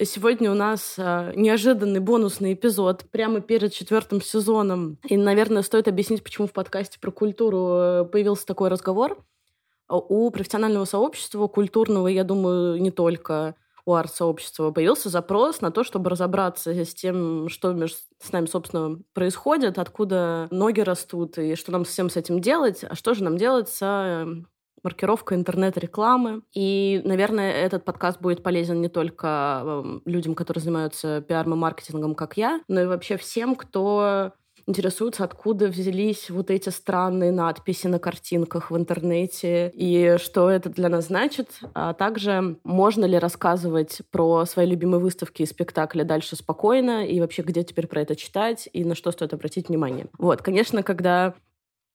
Сегодня у нас э, неожиданный бонусный эпизод прямо перед четвертым сезоном. И, наверное, стоит объяснить, почему в подкасте про культуру э, появился такой разговор. У профессионального сообщества, культурного, я думаю, не только у арт-сообщества, появился запрос на то, чтобы разобраться с тем, что с нами, собственно, происходит, откуда ноги растут, и что нам всем с этим делать, а что же нам делать с эм, маркировка интернет-рекламы. И, наверное, этот подкаст будет полезен не только эм, людям, которые занимаются пиаром и маркетингом, как я, но и вообще всем, кто интересуются, откуда взялись вот эти странные надписи на картинках в интернете и что это для нас значит, а также можно ли рассказывать про свои любимые выставки и спектакли дальше спокойно и вообще где теперь про это читать и на что стоит обратить внимание. Вот, конечно, когда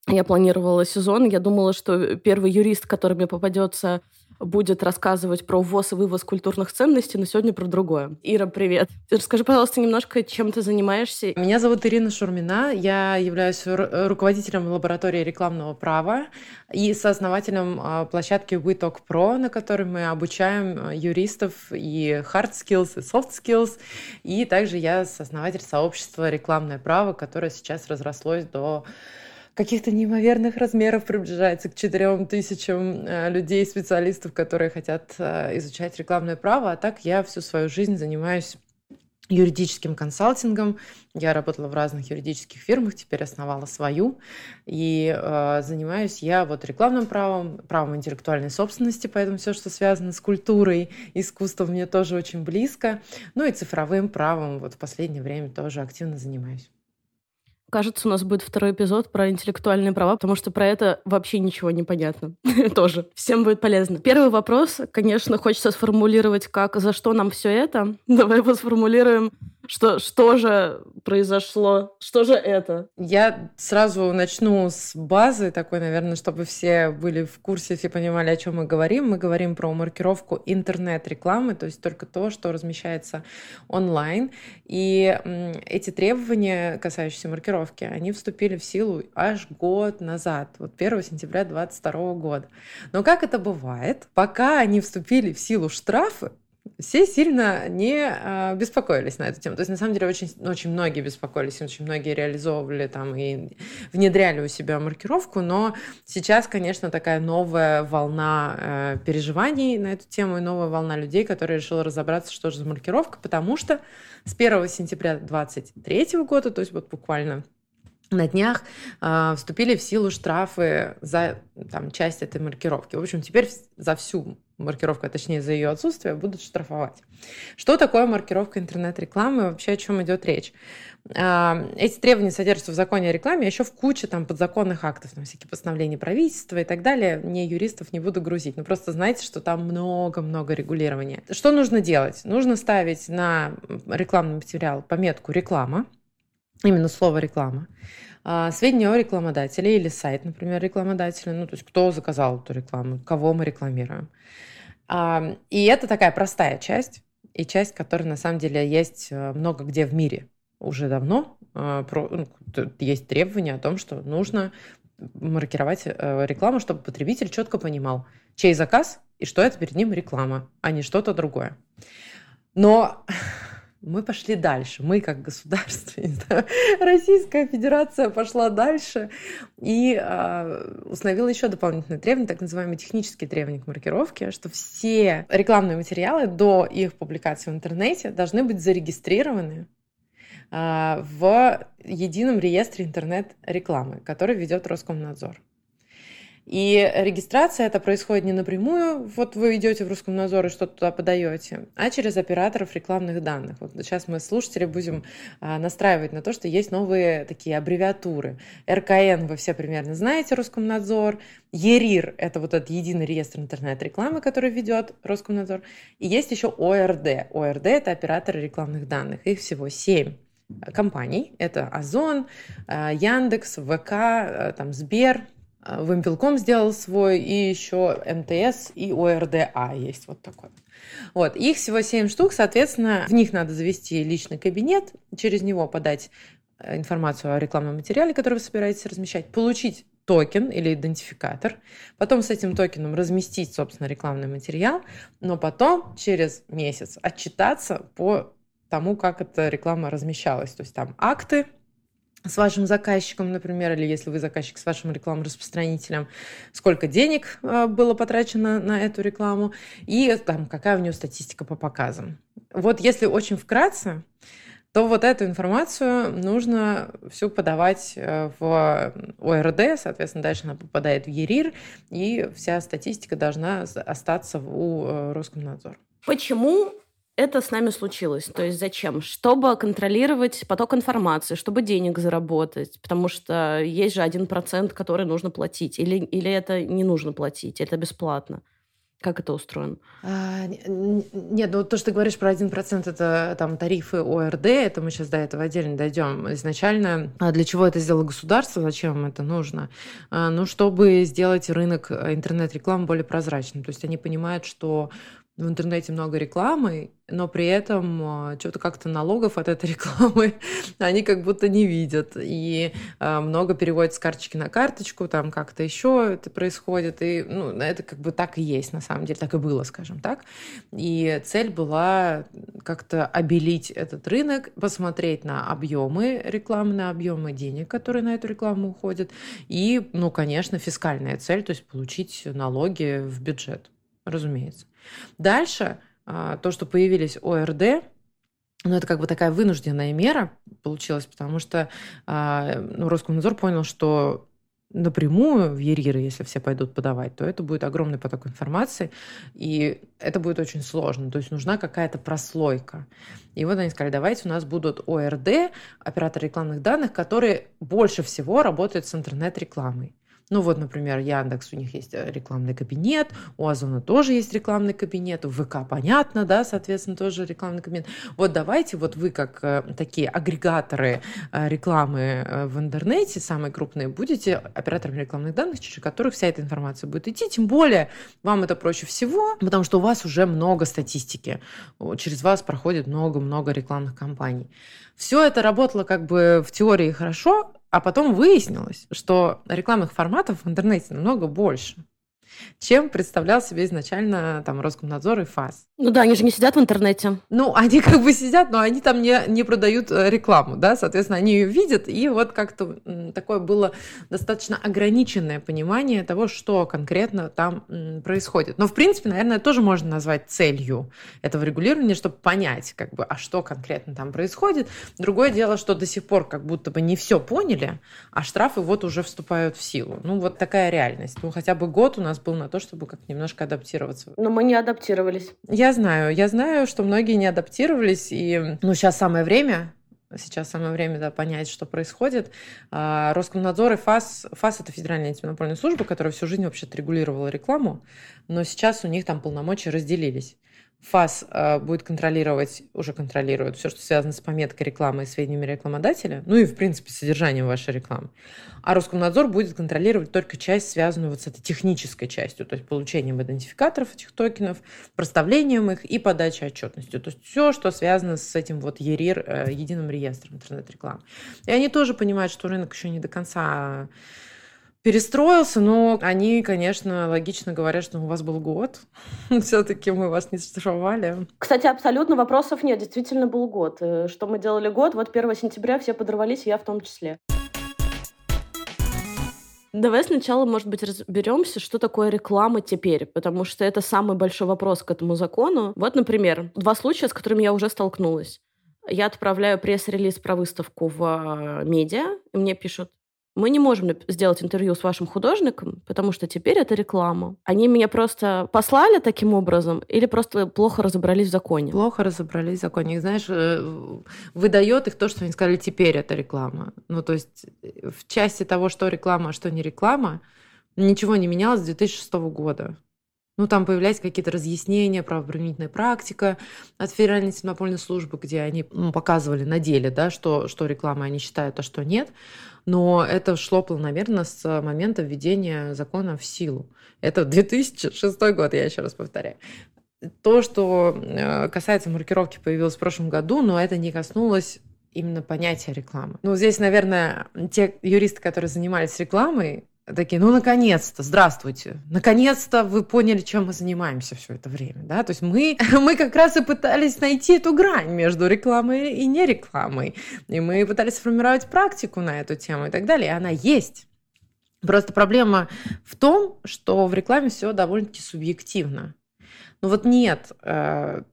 я планировала сезон, я думала, что первый юрист, который мне попадется будет рассказывать про ввоз и вывоз культурных ценностей, но сегодня про другое. Ира, привет. Расскажи, пожалуйста, немножко, чем ты занимаешься. Меня зовут Ирина Шурмина. Я являюсь руководителем лаборатории рекламного права и сооснователем а, площадки WeTalk Pro, на которой мы обучаем а, юристов и hard skills, и soft skills. И также я сооснователь сообщества «Рекламное право», которое сейчас разрослось до каких-то неимоверных размеров приближается к 4 тысячам э, людей, специалистов, которые хотят э, изучать рекламное право. А так я всю свою жизнь занимаюсь юридическим консалтингом. Я работала в разных юридических фирмах, теперь основала свою. И э, занимаюсь я вот рекламным правом, правом интеллектуальной собственности, поэтому все, что связано с культурой, искусством, мне тоже очень близко. Ну и цифровым правом вот в последнее время тоже активно занимаюсь. Кажется, у нас будет второй эпизод про интеллектуальные права, потому что про это вообще ничего не понятно. Тоже. Всем будет полезно. Первый вопрос, конечно, хочется сформулировать, как за что нам все это. Давай его сформулируем что, что же произошло? Что же это? Я сразу начну с базы такой, наверное, чтобы все были в курсе, все понимали, о чем мы говорим. Мы говорим про маркировку интернет-рекламы, то есть только то, что размещается онлайн. И эти требования, касающиеся маркировки, они вступили в силу аж год назад, вот 1 сентября 2022 года. Но как это бывает, пока они вступили в силу штрафы, все сильно не э, беспокоились на эту тему. То есть, на самом деле, очень, очень многие беспокоились, очень многие реализовывали там и внедряли у себя маркировку, но сейчас, конечно, такая новая волна э, переживаний на эту тему и новая волна людей, которые решили разобраться, что же за маркировка, потому что с 1 сентября 2023 года, то есть вот буквально на днях э, вступили в силу штрафы за там, часть этой маркировки. В общем, теперь за всю маркировку, а точнее за ее отсутствие, будут штрафовать. Что такое маркировка интернет-рекламы? Вообще о чем идет речь? Э, эти требования содержатся в законе о рекламе, а еще в куче там подзаконных актов, там всякие постановления правительства и так далее. Не юристов не буду грузить, но просто знайте, что там много-много регулирования. Что нужно делать? Нужно ставить на рекламный материал пометку «реклама», именно слово реклама, а, сведения о рекламодателе или сайт, например, рекламодателя, ну, то есть кто заказал эту рекламу, кого мы рекламируем. А, и это такая простая часть, и часть, которая на самом деле есть э, много где в мире уже давно. А, ну, есть требования о том, что нужно маркировать э, рекламу, чтобы потребитель четко понимал, чей заказ и что это перед ним реклама, а не что-то другое. Но мы пошли дальше. Мы, как государство, Российская Федерация пошла дальше и э, установила еще дополнительные требования, так называемые технические требования к маркировке, что все рекламные материалы до их публикации в интернете должны быть зарегистрированы э, в едином реестре интернет-рекламы, который ведет Роскомнадзор. И регистрация это происходит не напрямую, вот вы идете в русском надзор и что-то туда подаете, а через операторов рекламных данных. Вот сейчас мы слушатели будем а, настраивать на то, что есть новые такие аббревиатуры. РКН вы все примерно знаете, Роскомнадзор. ЕРИР – это вот этот единый реестр интернет-рекламы, который ведет Роскомнадзор. И есть еще ОРД. ОРД – это операторы рекламных данных. Их всего семь компаний. Это Озон, а, Яндекс, ВК, а, там, Сбер, Вымпелком сделал свой, и еще МТС и ОРДА есть вот такой. Вот, их всего 7 штук, соответственно, в них надо завести личный кабинет, через него подать э, информацию о рекламном материале, который вы собираетесь размещать, получить токен или идентификатор, потом с этим токеном разместить, собственно, рекламный материал, но потом через месяц отчитаться по тому, как эта реклама размещалась. То есть там акты с вашим заказчиком, например, или если вы заказчик с вашим рекламным распространителем, сколько денег а, было потрачено на эту рекламу и там, какая у нее статистика по показам. Вот если очень вкратце, то вот эту информацию нужно всю подавать э, в ОРД, соответственно, дальше она попадает в ЕРИР, и вся статистика должна остаться у э, Роскомнадзора. Почему это с нами случилось. То есть зачем? Чтобы контролировать поток информации, чтобы денег заработать, потому что есть же один процент, который нужно платить. Или, или это не нужно платить, это бесплатно. Как это устроено? А, нет, ну то, что ты говоришь про 1%, это там тарифы ОРД, это мы сейчас до этого отдельно дойдем. Изначально а для чего это сделало государство, зачем это нужно? А, ну, чтобы сделать рынок интернет-рекламы более прозрачным. То есть они понимают, что в интернете много рекламы, но при этом а, что-то как-то налогов от этой рекламы они как будто не видят. И а, много переводят с карточки на карточку, там как-то еще это происходит. И ну, это как бы так и есть, на самом деле, так и было, скажем так. И цель была как-то обелить этот рынок, посмотреть на объемы рекламы, на объемы денег, которые на эту рекламу уходят. И, ну, конечно, фискальная цель, то есть получить налоги в бюджет, разумеется. Дальше а, то, что появились ОРД, ну, это как бы такая вынужденная мера получилась, потому что а, ну, Роскомнадзор понял, что напрямую в ЕРИРы, если все пойдут подавать, то это будет огромный поток информации, и это будет очень сложно. То есть нужна какая-то прослойка. И вот они сказали, давайте у нас будут ОРД, операторы рекламных данных, которые больше всего работают с интернет-рекламой. Ну вот, например, Яндекс, у них есть э, рекламный кабинет, у Озона тоже есть рекламный кабинет, у ВК понятно, да, соответственно, тоже рекламный кабинет. Вот давайте вот вы как э, такие агрегаторы э, рекламы в интернете, самые крупные, будете операторами рекламных данных, через которых вся эта информация будет идти, тем более вам это проще всего, потому что у вас уже много статистики, через вас проходит много-много рекламных кампаний. Все это работало как бы в теории хорошо, а потом выяснилось, что рекламных форматов в интернете намного больше чем представлял себе изначально там Роскомнадзор и ФАС. Ну да, они же не сидят в интернете. Ну, они как бы сидят, но они там не, не продают э, рекламу, да, соответственно, они ее видят, и вот как-то такое было достаточно ограниченное понимание того, что конкретно там происходит. Но, в принципе, наверное, тоже можно назвать целью этого регулирования, чтобы понять, как бы, а что конкретно там происходит. Другое дело, что до сих пор как будто бы не все поняли, а штрафы вот уже вступают в силу. Ну, вот такая реальность. Ну, хотя бы год у нас был на то, чтобы как немножко адаптироваться. Но мы не адаптировались. Я знаю, я знаю, что многие не адаптировались, и ну, сейчас самое время Сейчас самое время да, понять, что происходит. А, Роскомнадзор и ФАС, ФАС это Федеральная антимонопольная служба, которая всю жизнь вообще регулировала рекламу, но сейчас у них там полномочия разделились. ФАС э, будет контролировать, уже контролирует все, что связано с пометкой рекламы и сведениями рекламодателя, ну и, в принципе, содержанием вашей рекламы. А Роскомнадзор будет контролировать только часть, связанную вот с этой технической частью, то есть получением идентификаторов этих токенов, проставлением их и подачей отчетностью. То есть все, что связано с этим вот ЕРИР, э, единым реестром интернет-рекламы. И они тоже понимают, что рынок еще не до конца перестроился, но они, конечно, логично говорят, что у вас был год. Все-таки мы вас не штрафовали. Кстати, абсолютно вопросов нет. Действительно был год. Э, что мы делали год? Вот 1 сентября все подорвались, я в том числе. Давай сначала, может быть, разберемся, что такое реклама теперь, потому что это самый большой вопрос к этому закону. Вот, например, два случая, с которыми я уже столкнулась. Я отправляю пресс-релиз про выставку в э, медиа, и мне пишут, мы не можем сделать интервью с вашим художником, потому что теперь это реклама. Они меня просто послали таким образом или просто плохо разобрались в законе? Плохо разобрались в законе. Их, знаешь, э, выдает их то, что они сказали, теперь это реклама. Ну, то есть э, в части того, что реклама, а что не реклама, ничего не менялось с 2006 года. Ну, там появлялись какие-то разъяснения, правоприменительная практика от Федеральной антимонопольной службы, где они ну, показывали на деле, да, что, что реклама они считают, а что нет. Но это шло планомерно с момента введения закона в силу. Это 2006 год, я еще раз повторяю. То, что э, касается маркировки, появилось в прошлом году, но это не коснулось именно понятия рекламы. Ну, здесь, наверное, те юристы, которые занимались рекламой, такие, ну, наконец-то, здравствуйте, наконец-то вы поняли, чем мы занимаемся все это время, да, то есть мы, мы как раз и пытались найти эту грань между рекламой и нерекламой, и мы пытались сформировать практику на эту тему и так далее, и она есть. Просто проблема в том, что в рекламе все довольно-таки субъективно. Ну вот нет э,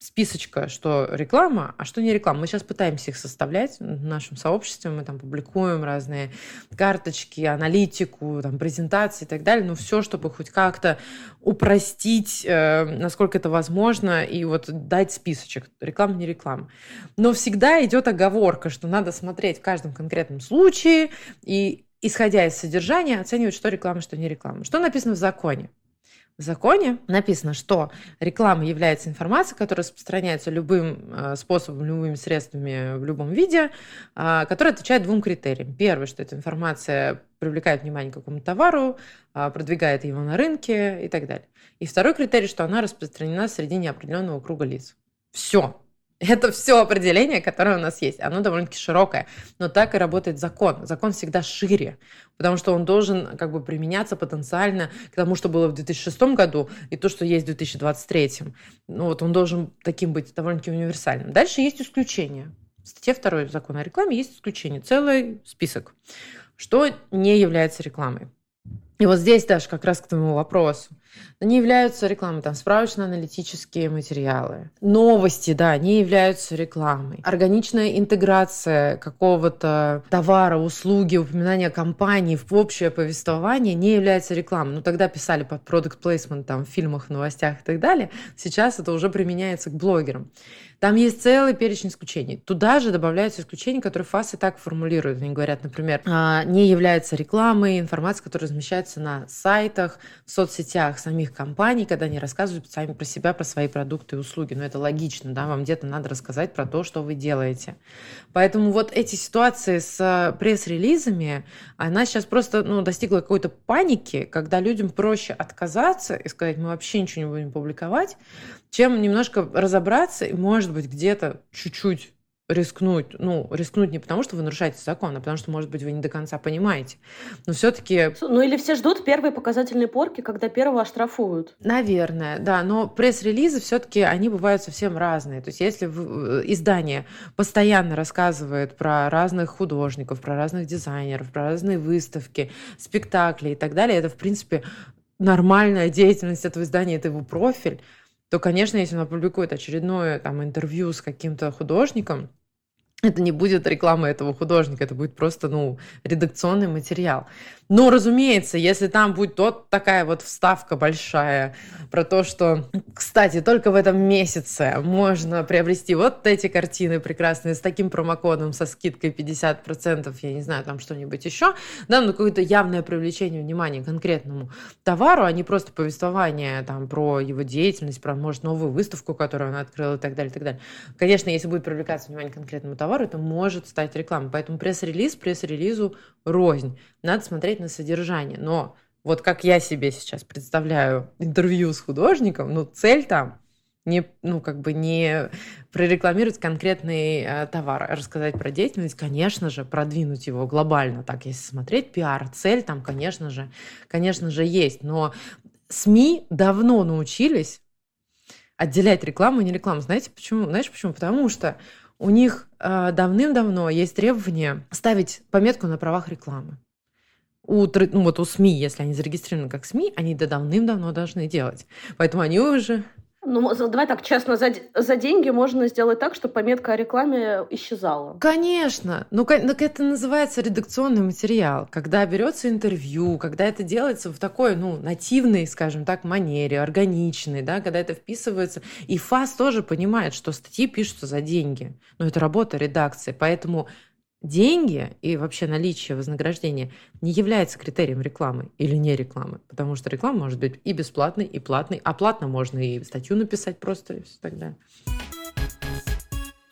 списочка, что реклама, а что не реклама. Мы сейчас пытаемся их составлять в нашем сообществе, мы там публикуем разные карточки, аналитику, там, презентации и так далее, но все, чтобы хоть как-то упростить, э, насколько это возможно, и вот дать списочек, реклама, не реклама. Но всегда идет оговорка, что надо смотреть в каждом конкретном случае и исходя из содержания, оценивать, что реклама, что не реклама. Что написано в законе? Законе написано, что реклама является информацией, которая распространяется любым э, способом, любыми средствами в любом виде, а, которая отвечает двум критериям. Первый, что эта информация привлекает внимание к какому-то товару, а, продвигает его на рынке и так далее. И второй критерий, что она распространена среди неопределенного круга лиц. Все. Это все определение, которое у нас есть. Оно довольно-таки широкое. Но так и работает закон. Закон всегда шире, потому что он должен как бы применяться потенциально к тому, что было в 2006 году, и то, что есть в 2023. Ну вот он должен таким быть довольно-таки универсальным. Дальше есть исключения. В статье 2 закона о рекламе есть исключение. Целый список. Что не является рекламой. И вот здесь даже как раз к твоему вопросу. Они являются рекламой, там справочно-аналитические материалы. Новости, да, не являются рекламой. Органичная интеграция какого-то товара, услуги, упоминание компании в общее повествование не является рекламой. Ну, тогда писали под product placement там, в фильмах, новостях и так далее. Сейчас это уже применяется к блогерам. Там есть целый перечень исключений. Туда же добавляются исключения, которые ФАС и так формулируют. Они говорят, например, «А, не является рекламой информация, которая размещается на сайтах, в соцсетях самих компаний, когда они рассказывают сами про себя, про свои продукты и услуги. Но это логично, да, вам где-то надо рассказать про то, что вы делаете. Поэтому вот эти ситуации с пресс-релизами, она сейчас просто ну, достигла какой-то паники, когда людям проще отказаться и сказать, мы вообще ничего не будем публиковать, чем немножко разобраться и, может быть, где-то чуть-чуть рискнуть, ну, рискнуть не потому, что вы нарушаете закон, а потому что, может быть, вы не до конца понимаете. Но все-таки... Ну, или все ждут первые показательные порки, когда первого оштрафуют. Наверное, да. Но пресс-релизы все-таки, они бывают совсем разные. То есть, если э, издание постоянно рассказывает про разных художников, про разных дизайнеров, про разные выставки, спектакли и так далее, это, в принципе, нормальная деятельность этого издания, это его профиль, то, конечно, если он опубликует очередное там, интервью с каким-то художником, это не будет реклама этого художника, это будет просто, ну, редакционный материал. Но, разумеется, если там будет вот такая вот вставка большая про то, что, кстати, только в этом месяце можно приобрести вот эти картины прекрасные с таким промокодом, со скидкой 50%, я не знаю, там что-нибудь еще, да, ну, какое-то явное привлечение внимания к конкретному товару, а не просто повествование там про его деятельность, про, может, новую выставку, которую он открыл и так далее, и так далее. Конечно, если будет привлекаться внимание к конкретному товару, это может стать рекламой. Поэтому пресс-релиз пресс-релизу рознь. Надо смотреть на содержание. Но вот как я себе сейчас представляю интервью с художником, ну, цель там не, ну, как бы не прорекламировать конкретный э, товар, а рассказать про деятельность, конечно же, продвинуть его глобально. Так, если смотреть пиар, цель там, конечно же, конечно же, есть. Но СМИ давно научились отделять рекламу и не рекламу. Знаете почему? Знаешь почему? Потому что у них э, давным-давно есть требование ставить пометку на правах рекламы у, ну, вот у СМИ, если они зарегистрированы как СМИ, они это давным-давно должны делать. Поэтому они уже ну, давай так честно, за, за деньги можно сделать так, чтобы пометка о рекламе исчезала. Конечно. Ну, так это называется редакционный материал. Когда берется интервью, когда это делается в такой, ну, нативной, скажем так, манере, органичной, да, когда это вписывается. И ФАС тоже понимает, что статьи пишутся за деньги. Но это работа редакции. Поэтому деньги и вообще наличие вознаграждения не является критерием рекламы или не рекламы, потому что реклама может быть и бесплатной, и платной, а платно можно и статью написать просто и все так далее.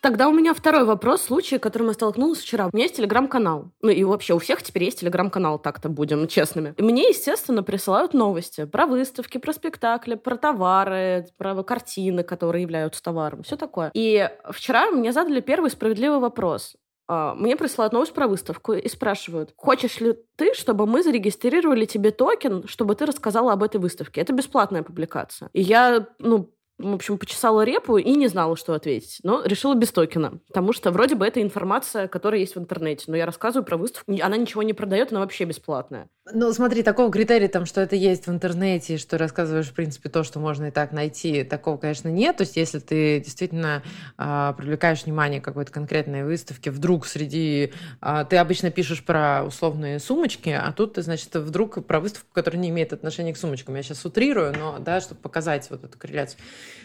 Тогда у меня второй вопрос, случай, с которым я столкнулась вчера. У меня есть телеграм-канал. Ну и вообще у всех теперь есть телеграм-канал, так-то будем честными. И мне, естественно, присылают новости про выставки, про спектакли, про товары, про картины, которые являются товаром, все такое. И вчера мне задали первый справедливый вопрос. А, мне присылают новость про выставку и спрашивают, хочешь ли ты, чтобы мы зарегистрировали тебе токен, чтобы ты рассказала об этой выставке? Это бесплатная публикация. И я, ну, в общем, почесала репу и не знала, что ответить. Но решила без токена, потому что вроде бы это информация, которая есть в интернете. Но я рассказываю про выставку, она ничего не продает, она вообще бесплатная. Ну, смотри, такого критерия, там, что это есть в интернете, что рассказываешь, в принципе, то, что можно и так найти, такого, конечно, нет. То есть, если ты действительно э, привлекаешь внимание какой-то конкретной выставки, вдруг среди... Э, ты обычно пишешь про условные сумочки, а тут значит, вдруг про выставку, которая не имеет отношения к сумочкам. Я сейчас утрирую, но, да, чтобы показать вот эту корреляцию.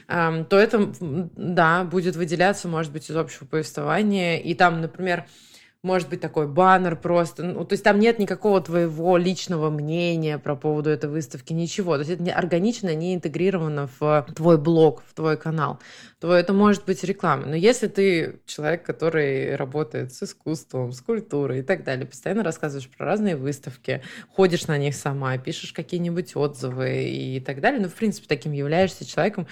То это, да, будет выделяться, может быть, из общего повествования. И там, например, может быть такой баннер просто. Ну, то есть там нет никакого твоего личного мнения про поводу этой выставки, ничего. То есть это не органично, не интегрировано в твой блог, в твой канал. То это может быть реклама. Но если ты человек, который работает с искусством, с культурой и так далее, постоянно рассказываешь про разные выставки, ходишь на них сама, пишешь какие-нибудь отзывы и так далее, ну, в принципе, таким являешься человеком,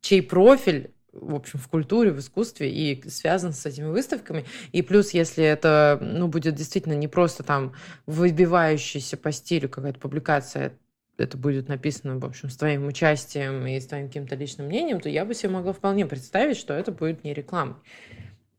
чей профиль в общем, в культуре, в искусстве и связан с этими выставками. И плюс, если это, ну, будет действительно не просто там выбивающаяся по стилю какая-то публикация, это будет написано, в общем, с твоим участием и с твоим каким-то личным мнением, то я бы себе могла вполне представить, что это будет не рекламой.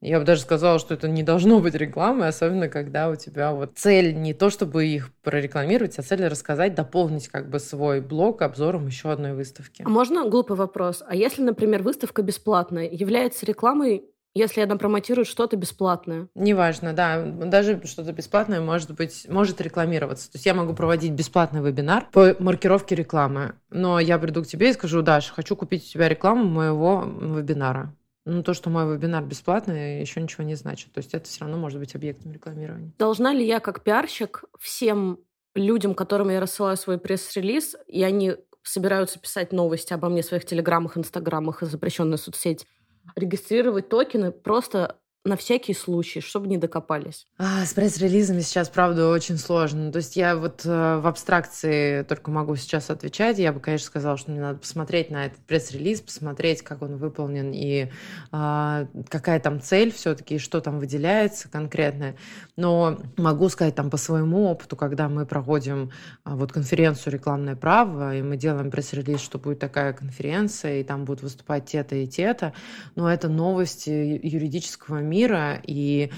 Я бы даже сказала, что это не должно быть рекламой, особенно когда у тебя вот цель не то, чтобы их прорекламировать, а цель рассказать, дополнить как бы свой блог обзором еще одной выставки. А можно глупый вопрос? А если, например, выставка бесплатная, является рекламой если она промотирует что-то бесплатное. Неважно, да. Даже что-то бесплатное может быть, может рекламироваться. То есть я могу проводить бесплатный вебинар по маркировке рекламы. Но я приду к тебе и скажу, Даша, хочу купить у тебя рекламу моего вебинара. Ну, то, что мой вебинар бесплатный, еще ничего не значит. То есть это все равно может быть объектом рекламирования. Должна ли я, как пиарщик, всем людям, которым я рассылаю свой пресс-релиз, и они собираются писать новости обо мне в своих телеграммах, инстаграмах и запрещенной соцсеть, регистрировать токены просто на всякий случай, чтобы не докопались? А, с пресс-релизами сейчас, правда, очень сложно. То есть я вот э, в абстракции только могу сейчас отвечать. Я бы, конечно, сказала, что мне надо посмотреть на этот пресс-релиз, посмотреть, как он выполнен и э, какая там цель все-таки, что там выделяется конкретное. Но могу сказать там по своему опыту, когда мы проводим э, вот конференцию «Рекламное право», и мы делаем пресс-релиз, что будет такая конференция, и там будут выступать те-то и те-то, но это новости юридического мира, и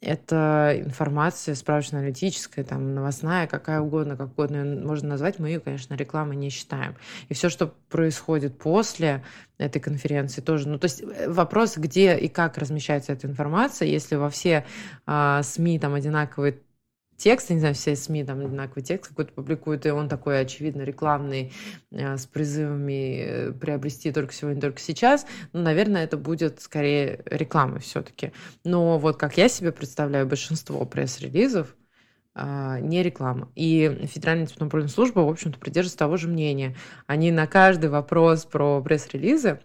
это информация справочно-аналитическая, там, новостная, какая угодно, как угодно можно назвать, мы ее, конечно, рекламой не считаем. И все, что происходит после этой конференции тоже. Ну, то есть э, вопрос, где и как размещается эта информация, если во все э, СМИ там одинаковые текст, не знаю, все СМИ там одинаковый текст какой-то публикуют, и он такой, очевидно, рекламный, э, с призывами э, приобрести только сегодня, только сейчас, ну, наверное, это будет скорее рекламой все-таки. Но вот как я себе представляю, большинство пресс-релизов, а, не реклама. И Федеральная антимонопольная служба, в общем-то, придерживается того же мнения. Они на каждый вопрос про пресс-релизы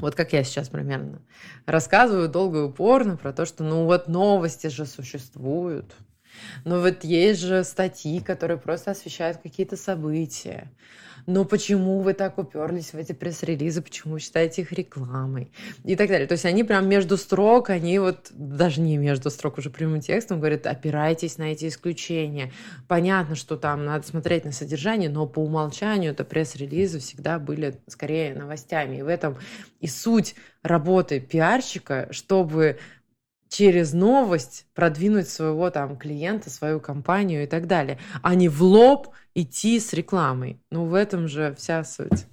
вот как я сейчас примерно, рассказываю долго и упорно про то, что ну вот новости же существуют, но вот есть же статьи, которые просто освещают какие-то события. Но почему вы так уперлись в эти пресс-релизы, почему считаете их рекламой и так далее. То есть они прям между строк, они вот даже не между строк, уже прямым текстом говорят, опирайтесь на эти исключения. Понятно, что там надо смотреть на содержание, но по умолчанию это пресс-релизы всегда были скорее новостями. И в этом и суть работы пиарщика, чтобы через новость продвинуть своего там клиента, свою компанию и так далее, а не в лоб идти с рекламой. Ну, в этом же вся суть.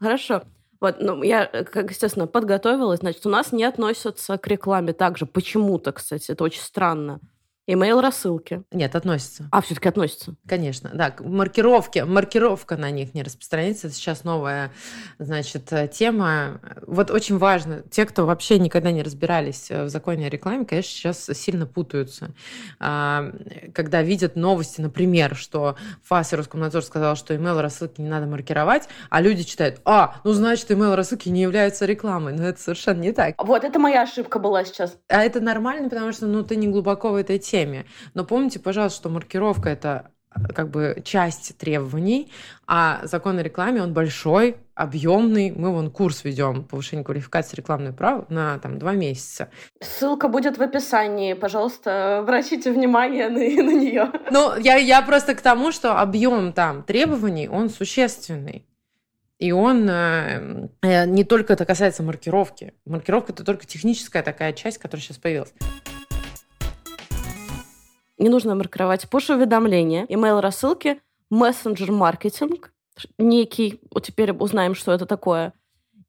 Хорошо. Вот, ну, я, как, естественно, подготовилась. Значит, у нас не относятся к рекламе также. Почему-то, кстати, это очень странно. Имейл рассылки. Нет, относится. А, все-таки относится. Конечно, да. Маркировки, маркировка на них не распространяется. Это сейчас новая, значит, тема. Вот очень важно, те, кто вообще никогда не разбирались в законе о рекламе, конечно, сейчас сильно путаются. А, когда видят новости, например, что ФАС и Роскомнадзор сказал, что имейл рассылки не надо маркировать, а люди читают, а, ну значит, имейл рассылки не являются рекламой. Но это совершенно не так. Вот это моя ошибка была сейчас. А это нормально, потому что, ну, ты не глубоко в этой теме теме. Но помните, пожалуйста, что маркировка это как бы часть требований, а закон о рекламе, он большой, объемный. Мы вон курс ведем повышение квалификации рекламной права на там два месяца. Ссылка будет в описании. Пожалуйста, обратите внимание на, на нее. Ну, я, я просто к тому, что объем там требований, он существенный. И он э, э, не только это касается маркировки. Маркировка это только техническая такая часть, которая сейчас появилась. Не нужно маркировать пуш-уведомления, email-рассылки, мессенджер-маркетинг, некий, вот теперь узнаем, что это такое.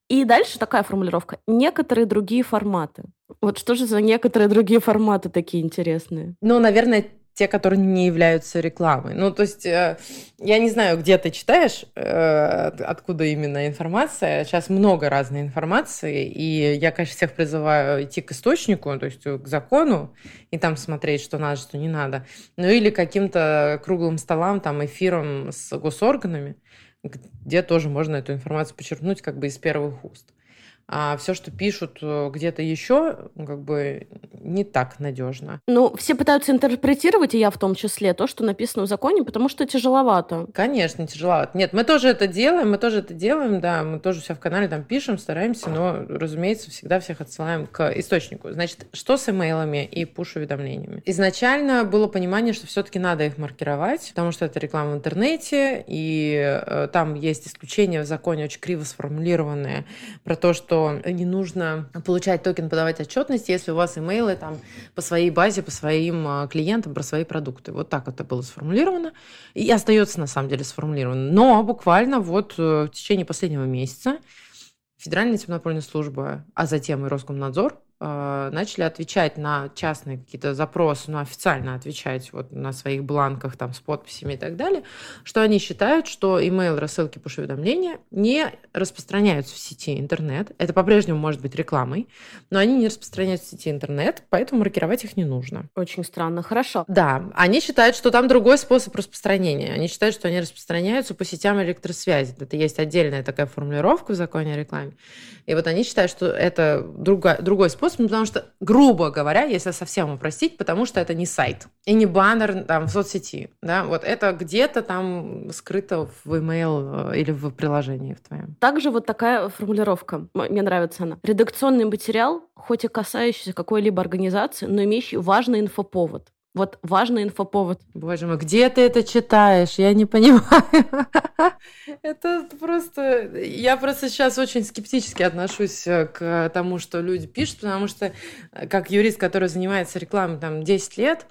И дальше такая формулировка. Некоторые другие форматы. Вот что же за некоторые другие форматы такие интересные? Ну, наверное, те, которые не являются рекламой. Ну, то есть, э, я не знаю, где ты читаешь, э, откуда именно информация. Сейчас много разной информации, и я, конечно, всех призываю идти к источнику, то есть к закону, и там смотреть, что надо, что не надо. Ну, или каким-то круглым столам, там, эфиром с госорганами, где тоже можно эту информацию почерпнуть как бы из первых уст а все, что пишут э, где-то еще, ну, как бы не так надежно. Ну, все пытаются интерпретировать, и я в том числе, то, что написано в законе, потому что тяжеловато. Конечно, тяжеловато. Нет, мы тоже это делаем, мы тоже это делаем, да, мы тоже все в канале там пишем, стараемся, но, разумеется, всегда всех отсылаем к источнику. Значит, что с имейлами и пуш-уведомлениями? Изначально было понимание, что все-таки надо их маркировать, потому что это реклама в интернете, и э, там есть исключения в законе очень криво сформулированные про то, что что не нужно получать токен, подавать отчетность, если у вас имейлы там по своей базе, по своим а, клиентам, про свои продукты. Вот так это было сформулировано. И остается на самом деле сформулировано. Но буквально вот э, в течение последнего месяца Федеральная антимонопольная служба, а затем и Роскомнадзор начали отвечать на частные какие-то запросы, ну, официально отвечать вот на своих бланках там с подписями и так далее, что они считают, что email рассылки push-уведомления не распространяются в сети интернет. Это по-прежнему может быть рекламой, но они не распространяются в сети интернет, поэтому маркировать их не нужно. Очень странно. Хорошо. Да, они считают, что там другой способ распространения. Они считают, что они распространяются по сетям электросвязи. Это есть отдельная такая формулировка в законе о рекламе. И вот они считают, что это другой, другой способ, потому что, грубо говоря, если совсем упростить, потому что это не сайт и не баннер там в соцсети, да, вот это где-то там скрыто в email э, или в приложении в твоем. Также вот такая формулировка, мне нравится она. Редакционный материал, хоть и касающийся какой-либо организации, но имеющий важный инфоповод. Вот важный инфоповод. Боже мой, где ты это читаешь? Я не понимаю. Это просто... Я просто сейчас очень скептически отношусь э, к тому, что люди пишут, потому что э, как юрист, который занимается рекламой там 10 лет,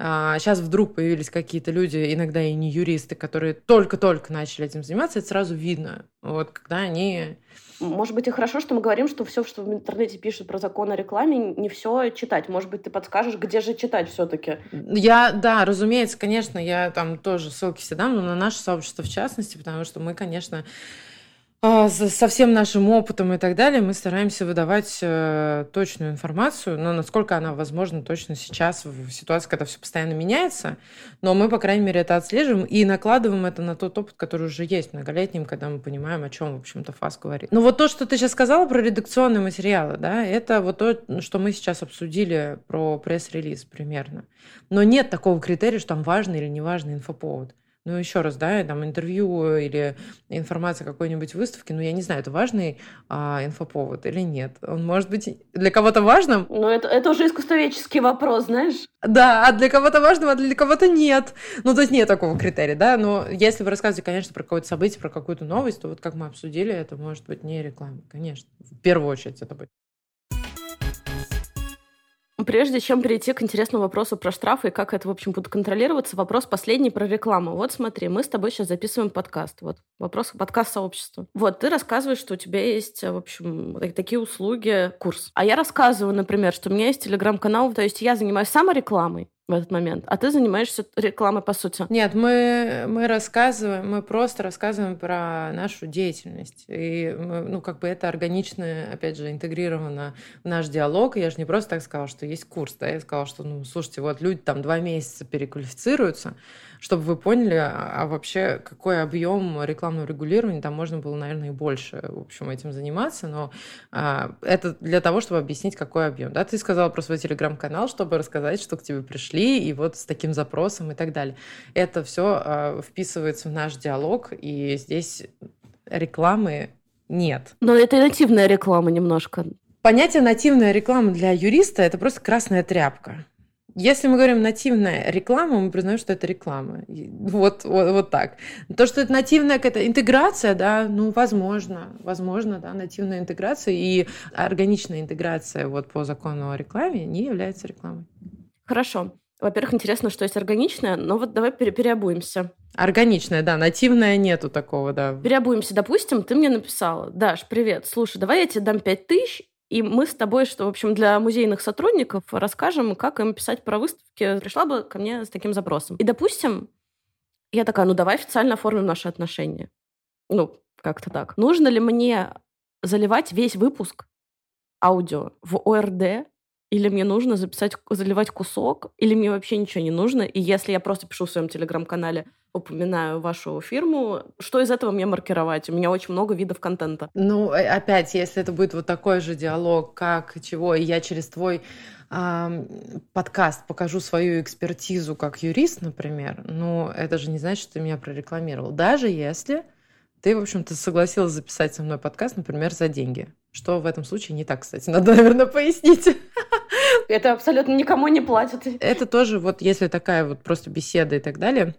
сейчас а, вдруг появились какие-то люди, иногда и не юристы, которые только-только начали этим заниматься, это сразу видно. Вот когда они может быть, и хорошо, что мы говорим, что все, что в интернете пишут про закон о рекламе, не все читать. Может быть, ты подскажешь, где же читать все-таки? Я, да, разумеется, конечно, я там тоже ссылки все дам, но на наше сообщество в частности, потому что мы, конечно, со всем нашим опытом и так далее мы стараемся выдавать э, точную информацию, но насколько она возможна точно сейчас в ситуации, когда все постоянно меняется. Но мы, по крайней мере, это отслеживаем и накладываем это на тот опыт, который уже есть многолетним, когда мы понимаем, о чем, в общем-то, ФАС говорит. Но вот то, что ты сейчас сказала про редакционные материалы, да, это вот то, что мы сейчас обсудили про пресс-релиз примерно. Но нет такого критерия, что там важный или неважный инфоповод. Ну, еще раз, да, там интервью или информация какой-нибудь выставки, ну, я не знаю, это важный а, инфоповод или нет. Он может быть для кого-то важным. Ну, это, это уже искусствоведческий вопрос, знаешь? Да, а для кого-то важным, а для кого-то нет. Ну, то есть нет такого критерия, да, но если вы рассказываете, конечно, про какое-то событие, про какую-то новость, то вот как мы обсудили, это может быть не реклама, конечно. В первую очередь это будет. Прежде чем перейти к интересному вопросу про штрафы и как это, в общем, будет контролироваться, вопрос последний про рекламу. Вот смотри, мы с тобой сейчас записываем подкаст. Вот вопрос подкаст сообщества. Вот ты рассказываешь, что у тебя есть, в общем, такие услуги, курс. А я рассказываю, например, что у меня есть телеграм-канал, то есть я занимаюсь саморекламой, в этот момент. А ты занимаешься рекламой, по сути. Нет, мы, мы рассказываем, мы просто рассказываем про нашу деятельность. И, мы, ну, как бы это органично, опять же, интегрировано в наш диалог. Я же не просто так сказала, что есть курс, да, я сказала, что, ну, слушайте, вот люди там два месяца переквалифицируются, чтобы вы поняли, а, а вообще какой объем рекламного регулирования, там можно было, наверное, и больше, в общем, этим заниматься, но а, это для того, чтобы объяснить, какой объем. Да, ты сказала про свой телеграм-канал, чтобы рассказать, что к тебе пришли пришли, и вот с таким запросом и так далее. Это все э, вписывается в наш диалог, и здесь рекламы нет. Но это и нативная реклама немножко. Понятие нативная реклама для юриста это просто красная тряпка. Если мы говорим нативная реклама, мы признаем, что это реклама. Вот, вот, вот так. То, что это нативная какая-то интеграция, да, ну, возможно, возможно, да, нативная интеграция и органичная интеграция вот по закону о рекламе не является рекламой. Хорошо. Во-первых, интересно, что есть органичная, но вот давай пере переобуемся. Органичная, да, нативная нету такого, да. Переобуемся. Допустим, ты мне написала, Даш, привет, слушай, давай я тебе дам 5 тысяч, и мы с тобой, что, в общем, для музейных сотрудников расскажем, как им писать про выставки. Пришла бы ко мне с таким запросом. И, допустим, я такая, ну давай официально оформим наши отношения. Ну, как-то так. Нужно ли мне заливать весь выпуск аудио в ОРД или мне нужно записать, заливать кусок, или мне вообще ничего не нужно. И если я просто пишу в своем телеграм-канале, упоминаю вашу фирму, что из этого мне маркировать? У меня очень много видов контента. Ну, э, опять, если это будет вот такой же диалог, как чего, и я через твой подкаст покажу свою экспертизу как юрист, например, ну, это же не значит, что ты меня прорекламировал. Даже если ты, в общем-то, согласилась записать со мной подкаст, например, за деньги. Что в этом случае не так, кстати, надо, наверное, пояснить. Это абсолютно никому не платят. Это тоже вот если такая вот просто беседа и так далее,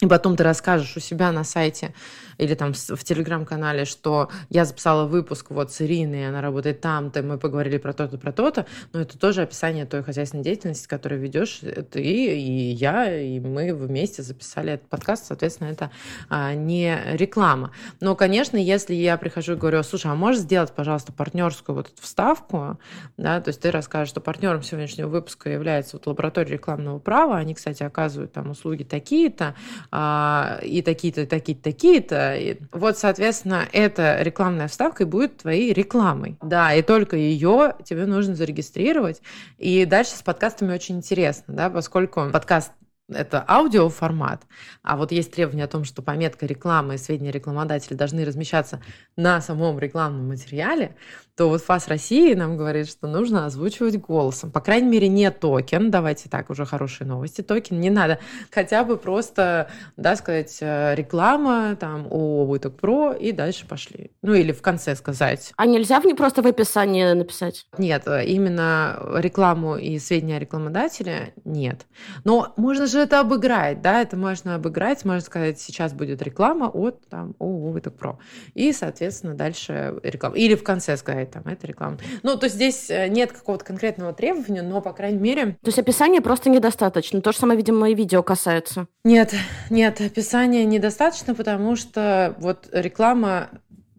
и потом ты расскажешь у себя на сайте или там в телеграм-канале, что я записала выпуск вот с Ириной, она работает там-то, мы поговорили про то-то, про то-то, но это тоже описание той хозяйственной деятельности, которую ведешь ты и я, и мы вместе записали этот подкаст, соответственно, это а, не реклама. Но, конечно, если я прихожу и говорю, слушай, а можешь сделать, пожалуйста, партнерскую вот эту вставку, да, то есть ты расскажешь, что партнером сегодняшнего выпуска является вот лаборатория рекламного права, они, кстати, оказывают там услуги такие-то, и такие-то, такие-то, такие-то. Вот, соответственно, эта рекламная вставка и будет твоей рекламой. Да, и только ее тебе нужно зарегистрировать. И дальше с подкастами очень интересно, да, поскольку подкаст это аудиоформат, а вот есть требование о том, что пометка рекламы и сведения рекламодателя должны размещаться на самом рекламном материале, то вот ФАС России нам говорит, что нужно озвучивать голосом. По крайней мере, не токен, давайте так, уже хорошие новости, токен не надо, хотя бы просто, да, сказать, э, реклама, там, о, вы так про, и дальше пошли. Ну, или в конце сказать. А нельзя в не просто в описании написать? Нет, именно рекламу и сведения о рекламодателе нет. Но можно же это обыграть, да, это можно обыграть, можно сказать, сейчас будет реклама от, там, о, вы так про. И, соответственно, дальше реклама. Или в конце сказать, какая там, это реклама. Ну, то есть здесь э, нет какого-то конкретного требования, но, по крайней мере... То есть описание просто недостаточно. То же самое, видимо, и видео касается. Нет, нет, описание недостаточно, потому что вот реклама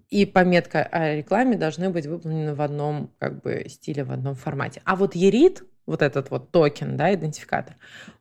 и пометка о рекламе должны быть выполнены в одном как бы стиле, в одном формате. А вот Ерит, вот этот вот токен, да, идентификатор,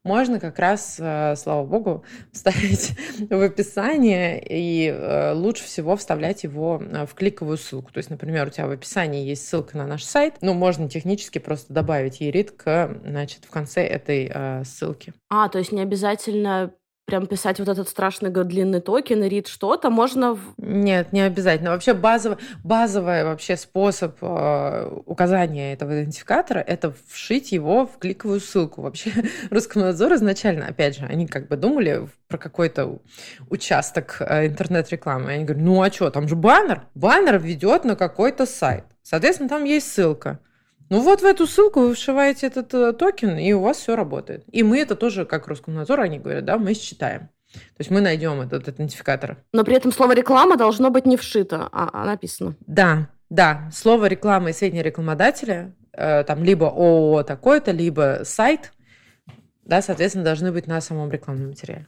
можно как раз, э, слава богу, вставить в описание и э, лучше всего вставлять его э, в кликовую ссылку. То есть, например, у тебя в описании есть ссылка на наш сайт, ну, можно технически просто добавить ерит к, значит, в конце этой ссылки. А, то есть не обязательно прям писать вот этот страшный длинный токен, рид что-то, можно... Нет, не обязательно. Вообще базовый, базовый вообще способ э, указания этого идентификатора – это вшить его в кликовую ссылку. Вообще Роскомнадзор изначально, опять же, они как бы думали про какой-то участок э, интернет-рекламы. Они говорят, ну а что, там же баннер. Баннер ведет на какой-то сайт. Соответственно, там есть ссылка. Ну вот в эту ссылку вы вшиваете этот э, токен, и у вас все работает. И мы это тоже, как Роскомнадзор, они говорят, да, мы считаем. То есть мы найдем этот идентификатор. Но при этом слово реклама должно быть не вшито, а, а написано. Да, да. Слово реклама и сведения рекламодателя, э, там либо ООО такой-то, либо сайт, да, соответственно, должны быть на самом рекламном материале.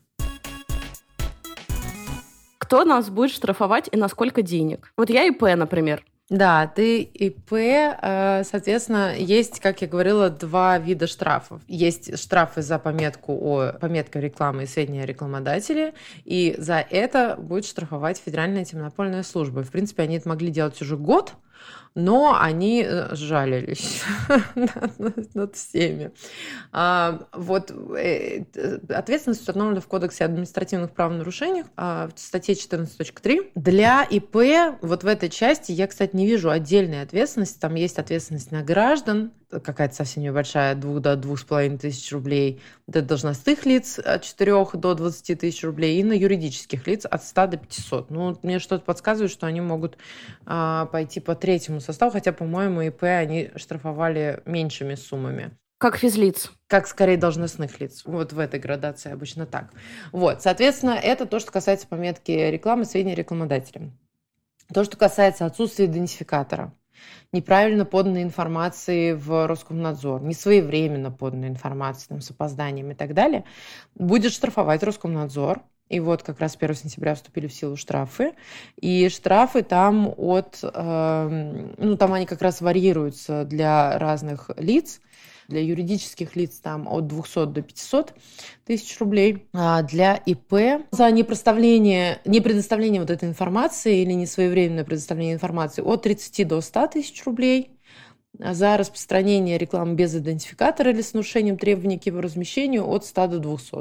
Кто нас будет штрафовать и на сколько денег? Вот я ИП, например. Да, ты ИП, э, соответственно, есть, как я говорила, два вида штрафов. Есть штрафы за пометку о пометке рекламы и сведения о рекламодателе, и за это будет штрафовать Федеральная антимонопольная служба. В принципе, они это могли делать уже год, но они э, жалились над всеми. А, вот э, ответственность установлена в Кодексе административных правонарушений а, в статье 14.3. Для ИП вот в этой части я, кстати, не вижу отдельной ответственности. Там есть ответственность на граждан, какая-то совсем небольшая, 2 до 2,5 тысяч рублей, для должностных лиц от 4 до 20 тысяч рублей и на юридических лиц от 100 до 500. Ну, мне что-то подсказывает, что они могут а, пойти по третьему составу, хотя, по-моему, ИП они штрафовали меньшими суммами. Как физлиц. Как скорее должностных лиц. Вот в этой градации обычно так. Вот, соответственно, это то, что касается пометки рекламы, сведения рекламодателя. То, что касается отсутствия идентификатора неправильно поданной информации в Роскомнадзор, несвоевременно поданной информации там, с опозданием и так далее, будет штрафовать Роскомнадзор. И вот как раз 1 сентября вступили в силу штрафы. И штрафы там от... Э, ну, там они как раз варьируются для разных лиц для юридических лиц там от 200 до 500 тысяч рублей, а для ИП за непроставление, не предоставление вот этой информации или несвоевременное предоставление информации от 30 до 100 тысяч рублей, а за распространение рекламы без идентификатора или с нарушением требований к его размещению от 100 до 200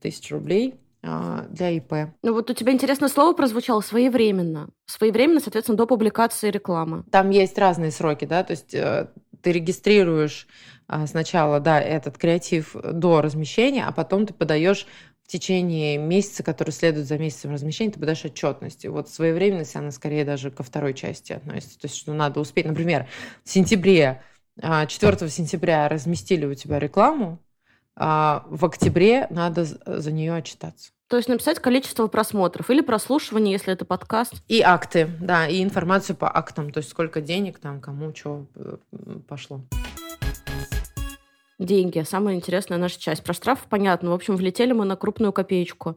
тысяч рублей а, для ИП. Ну вот у тебя интересное слово прозвучало «своевременно». Своевременно, соответственно, до публикации рекламы. Там есть разные сроки, да, то есть э, ты регистрируешь сначала, да, этот креатив до размещения, а потом ты подаешь в течение месяца, который следует за месяцем размещения, ты подаешь отчетность. И вот своевременность, она скорее даже ко второй части относится. То есть, что надо успеть, например, в сентябре, 4 а, сентября разместили у тебя рекламу, а в октябре надо за нее отчитаться. То есть написать количество просмотров или прослушиваний, если это подкаст. И акты, да, и информацию по актам, то есть сколько денег там, кому что э, пошло деньги. Самая интересная наша часть. Про штраф понятно. В общем, влетели мы на крупную копеечку.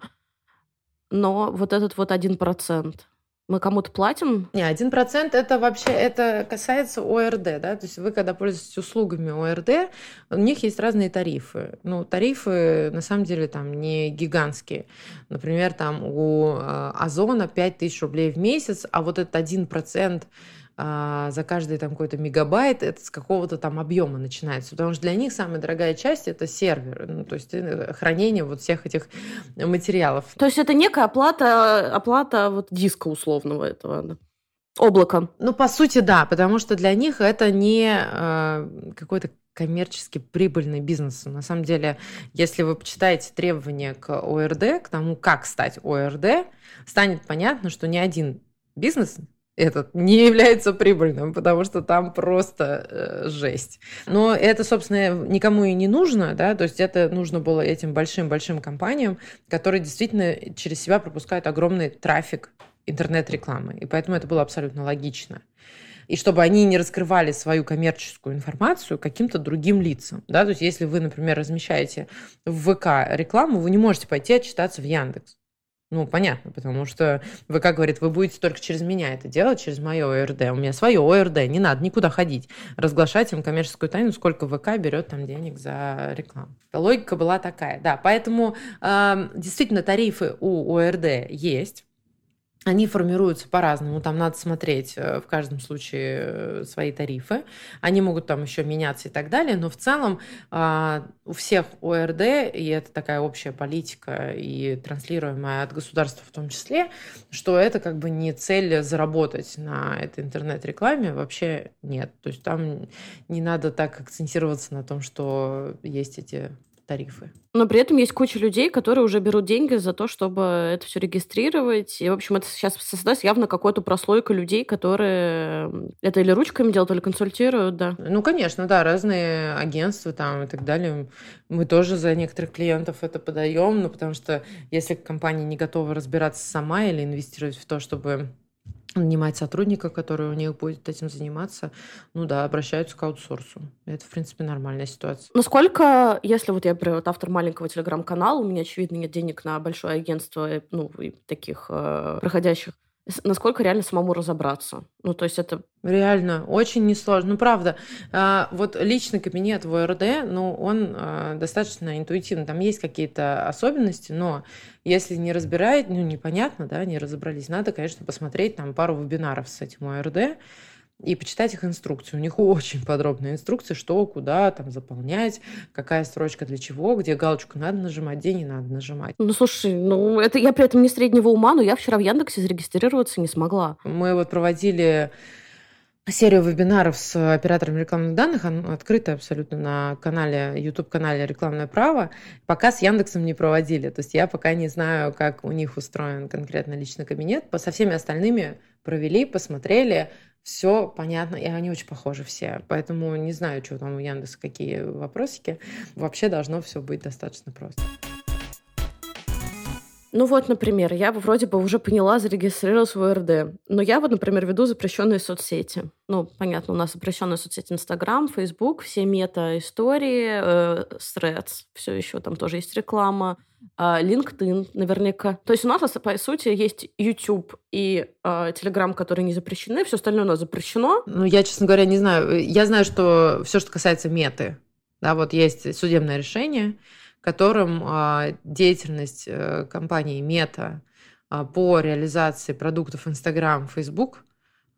Но вот этот вот один процент, мы кому-то платим? Не, один процент это вообще, это касается ОРД, да, то есть вы когда пользуетесь услугами ОРД, у них есть разные тарифы. Ну, тарифы, на самом деле, там не гигантские. Например, там у э, Озона 5 тысяч рублей в месяц, а вот этот один процент а, за каждый там какой-то мегабайт, это с какого-то там объема начинается. Потому что для них самая дорогая часть это сервер, ну, то есть э, хранение вот всех этих материалов. То есть это некая оплата, оплата вот диска условного этого, да? облака. Ну, по сути, да, потому что для них это не э, какой-то коммерчески прибыльный бизнес. На самом деле, если вы почитаете требования к ОРД, к тому, как стать ОРД, станет понятно, что ни один бизнес этот не является прибыльным, потому что там просто э, жесть. Но это, собственно, никому и не нужно, да, то есть это нужно было этим большим-большим компаниям, которые действительно через себя пропускают огромный трафик интернет-рекламы, и поэтому это было абсолютно логично и чтобы они не раскрывали свою коммерческую информацию каким-то другим лицам. Да? То есть если вы, например, размещаете в ВК рекламу, вы не можете пойти отчитаться в Яндекс. Ну, понятно, потому что ВК говорит, вы будете только через меня это делать, через мое ОРД. У меня свое ОРД, не надо никуда ходить. Разглашать им коммерческую тайну, сколько ВК берет там денег за рекламу. Логика была такая, да. Поэтому э, действительно тарифы у ОРД есть они формируются по-разному. Там надо смотреть э, в каждом случае э, свои тарифы. Они могут там еще меняться и так далее. Но в целом а, у всех ОРД, и это такая общая политика и транслируемая от государства в том числе, что это как бы не цель заработать на этой интернет-рекламе, вообще нет. То есть там не надо так акцентироваться на том, что есть эти тарифы. Но при этом есть куча людей, которые уже берут деньги за то, чтобы это все регистрировать. И, в общем, это сейчас создаст явно какую-то прослойку людей, которые это или ручками делают, или консультируют, да. Ну, конечно, да, разные агентства там и так далее. Мы тоже за некоторых клиентов это подаем, ну, потому что если компания не готова разбираться сама или инвестировать в то, чтобы нанимать сотрудника, который у них будет этим заниматься, ну да, обращаются к аутсорсу. Это, в принципе, нормальная ситуация. Насколько, если вот я, например, вот автор маленького телеграм-канала, у меня, очевидно, нет денег на большое агентство, э, ну, таких э, проходящих насколько реально самому разобраться. Ну, то есть это... Реально, очень несложно. Ну, правда, а, вот личный кабинет в ОРД, ну, он а, достаточно интуитивный. Там есть какие-то особенности, но если не разбирает, ну, непонятно, да, не разобрались, надо, конечно, посмотреть там пару вебинаров с этим ОРД, и почитать их инструкцию. У них очень подробная инструкция, что, куда там заполнять, какая строчка для чего, где галочку надо нажимать, где не надо нажимать. Ну, слушай, ну, это я при этом не среднего ума, но я вчера в Яндексе зарегистрироваться не смогла. Мы вот проводили серию вебинаров с оператором рекламных данных, она открыта абсолютно на канале, YouTube-канале «Рекламное право». Пока с Яндексом не проводили, то есть я пока не знаю, как у них устроен конкретно личный кабинет. Со всеми остальными провели, посмотрели, все понятно, и они очень похожи все. Поэтому не знаю, что там у Яндекса, какие вопросики. Вообще должно все быть достаточно просто. Ну вот, например, я вроде бы уже поняла, зарегистрировалась в ОРД. Но я вот, например, веду запрещенные соцсети. Ну, понятно, у нас запрещенные соцсети Инстаграм, Фейсбук, все мета-истории, э, все еще там тоже есть реклама, э, наверняка. То есть у нас, по сути, есть YouTube и э, которые не запрещены, все остальное у нас запрещено. Ну, я, честно говоря, не знаю. Я знаю, что все, что касается меты, да, вот есть судебное решение, которым а, деятельность э, компании Мета по реализации продуктов Instagram, Facebook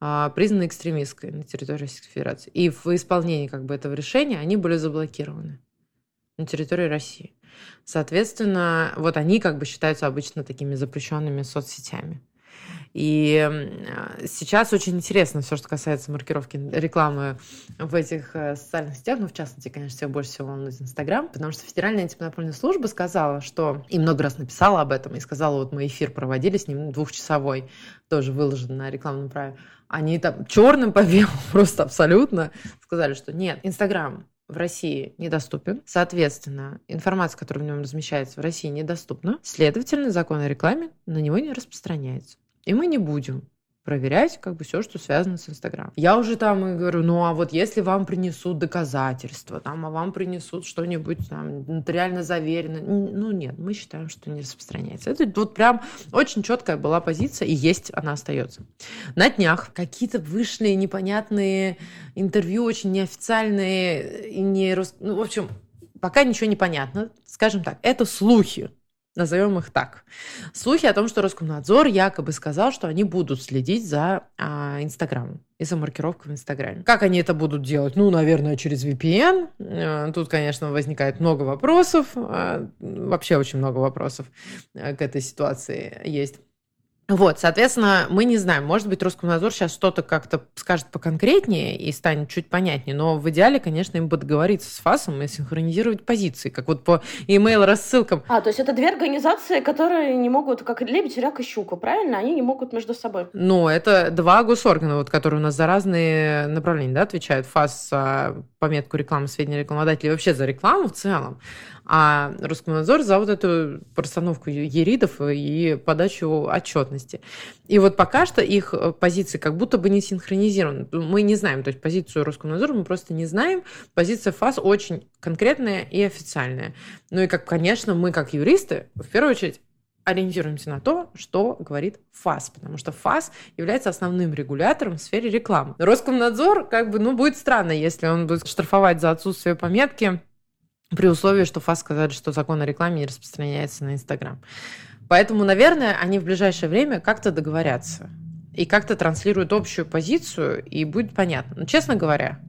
а, признана экстремистской на территории Российской Федерации. И в исполнении как бы этого решения они были заблокированы на территории России. Соответственно, вот они как бы считаются обычно такими запрещенными соцсетями. И сейчас очень интересно все, что касается маркировки рекламы в этих э, социальных сетях, ну, в частности, конечно, всех больше всего волнует Инстаграм, потому что Федеральная антимонопольная служба сказала, что, и много раз написала об этом, и сказала, вот мы эфир проводили с ним двухчасовой, тоже выложен на рекламном праве, они там черным по белому просто абсолютно сказали, что нет, Инстаграм в России недоступен. Соответственно, информация, которая в нем размещается в России, недоступна. Следовательно, закон о рекламе на него не распространяется. И мы не будем проверять как бы все, что связано с Инстаграм. Я уже там и говорю, ну а вот если вам принесут доказательства, там, а вам принесут что-нибудь там нотариально заверено, ну нет, мы считаем, что не распространяется. Это вот прям очень четкая была позиция, и есть она остается. На днях какие-то вышли непонятные интервью, очень неофициальные, и не... Ну, в общем, пока ничего не понятно. Скажем так, это слухи. Назовем их так. Слухи о том, что Роскомнадзор якобы сказал, что они будут следить за а, Инстаграмом и за маркировкой в Инстаграме. Как они это будут делать? Ну, наверное, через VPN. Э, тут, конечно, возникает много вопросов. А, вообще очень много вопросов э, к этой ситуации есть. Вот, соответственно, мы не знаем. Может быть, Роскомнадзор сейчас что-то как-то скажет поконкретнее и станет чуть понятнее. Но в идеале, конечно, им бы договориться с ФАСом и синхронизировать позиции, как вот по email рассылкам. А, то есть это две организации, которые не могут, как лебедь, рак и щука, правильно? Они не могут между собой. Ну, это два госоргана, вот, которые у нас за разные направления да, отвечают. ФАС за пометку рекламы, сведения рекламодателей, вообще за рекламу в целом а Роскомнадзор за вот эту постановку еридов и подачу отчетности. И вот пока что их э, позиции как будто бы не синхронизированы. Мы не знаем, то есть позицию Роскомнадзора мы просто не знаем. Позиция ФАС очень конкретная и официальная. Ну и, как, конечно, мы как юристы, в первую очередь, ориентируемся на то, что говорит ФАС, потому что ФАС является основным регулятором в сфере рекламы. Роскомнадзор, как бы, ну, будет странно, если он будет штрафовать за отсутствие пометки при условии, что ФАС сказали, что закон о рекламе не распространяется на Инстаграм. Поэтому, наверное, они в ближайшее время как-то договорятся и как-то транслируют общую позицию, и будет понятно. Но, честно говоря,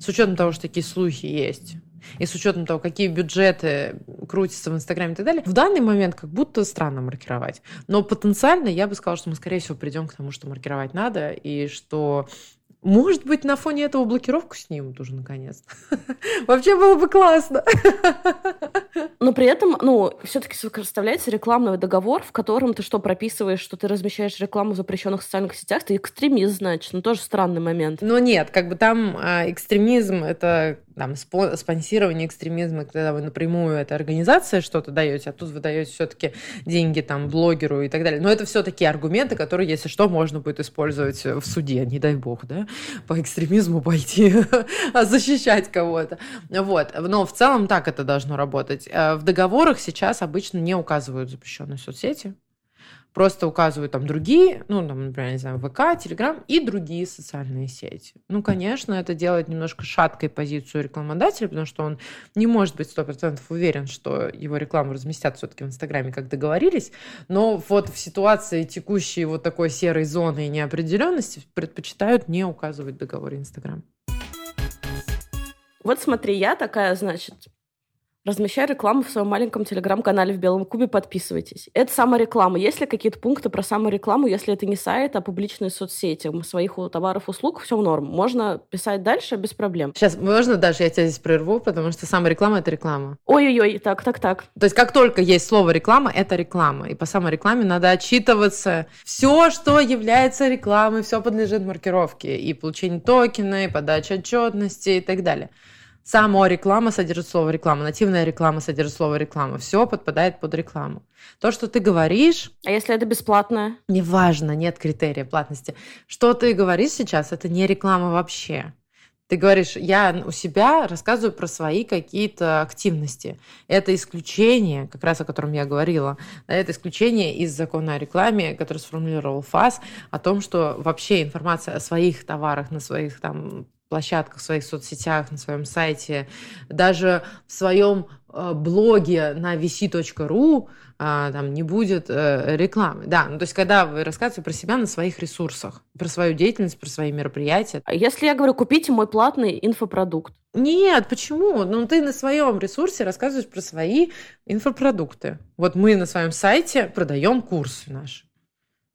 с учетом того, что такие слухи есть, и с учетом того, какие бюджеты крутятся в Инстаграме и так далее, в данный момент как будто странно маркировать. Но потенциально я бы сказала, что мы, скорее всего, придем к тому, что маркировать надо, и что может быть, на фоне этого блокировку снимут уже наконец. Вообще было бы классно. Но при этом, ну, все-таки составляется рекламный договор, в котором ты что, прописываешь, что ты размещаешь рекламу в запрещенных социальных сетях, ты экстремист, значит. Ну, тоже странный момент. Ну, нет, как бы там а, экстремизм — это там, спонсирование экстремизма, когда вы напрямую эта организация что-то даете, а тут вы даете все-таки деньги там блогеру и так далее. Но это все такие аргументы, которые, если что, можно будет использовать в суде, не дай бог, да, по экстремизму пойти защищать кого-то. Вот. Но в целом так это должно работать. Э, в договорах сейчас обычно не указывают запрещенные соцсети, просто указывают там другие, ну, там, например, не знаю, ВК, Телеграм и другие социальные сети. Ну, конечно, это делает немножко шаткой позицию рекламодателя, потому что он не может быть 100% уверен, что его рекламу разместят все-таки в Инстаграме, как договорились, но вот в ситуации текущей вот такой серой зоны и неопределенности предпочитают не указывать в договоре Инстаграм. Вот смотри, я такая, значит, Размещаю рекламу в своем маленьком телеграм-канале в Белом Кубе, подписывайтесь. Это самореклама. Есть ли какие-то пункты про саморекламу, если это не сайт, а публичные соцсети, своих товаров, услуг, все в норм. Можно писать дальше без проблем. Сейчас, можно даже я тебя здесь прерву, потому что самореклама — это реклама. Ой-ой-ой, так, так, так. То есть как только есть слово реклама, это реклама. И по саморекламе надо отчитываться. Все, что является рекламой, все подлежит маркировке. И получение токена, и подача отчетности и так далее. Самореклама содержит слово реклама, нативная реклама содержит слово реклама. Все подпадает под рекламу. То, что ты говоришь... А если это бесплатное? Неважно, нет критерия платности. Что ты говоришь сейчас, это не реклама вообще. Ты говоришь, я у себя рассказываю про свои какие-то активности. Это исключение, как раз о котором я говорила, это исключение из закона о рекламе, который сформулировал ФАС, о том, что вообще информация о своих товарах на своих там площадках, в своих соцсетях, на своем сайте, даже в своем э, блоге на vc.ru а, там не будет э, рекламы. Да, ну то есть когда вы рассказываете про себя на своих ресурсах, про свою деятельность, про свои мероприятия. А если я говорю, купите мой платный инфопродукт? Нет, почему? Ну ты на своем ресурсе рассказываешь про свои инфопродукты. Вот мы на своем сайте продаем курсы наши.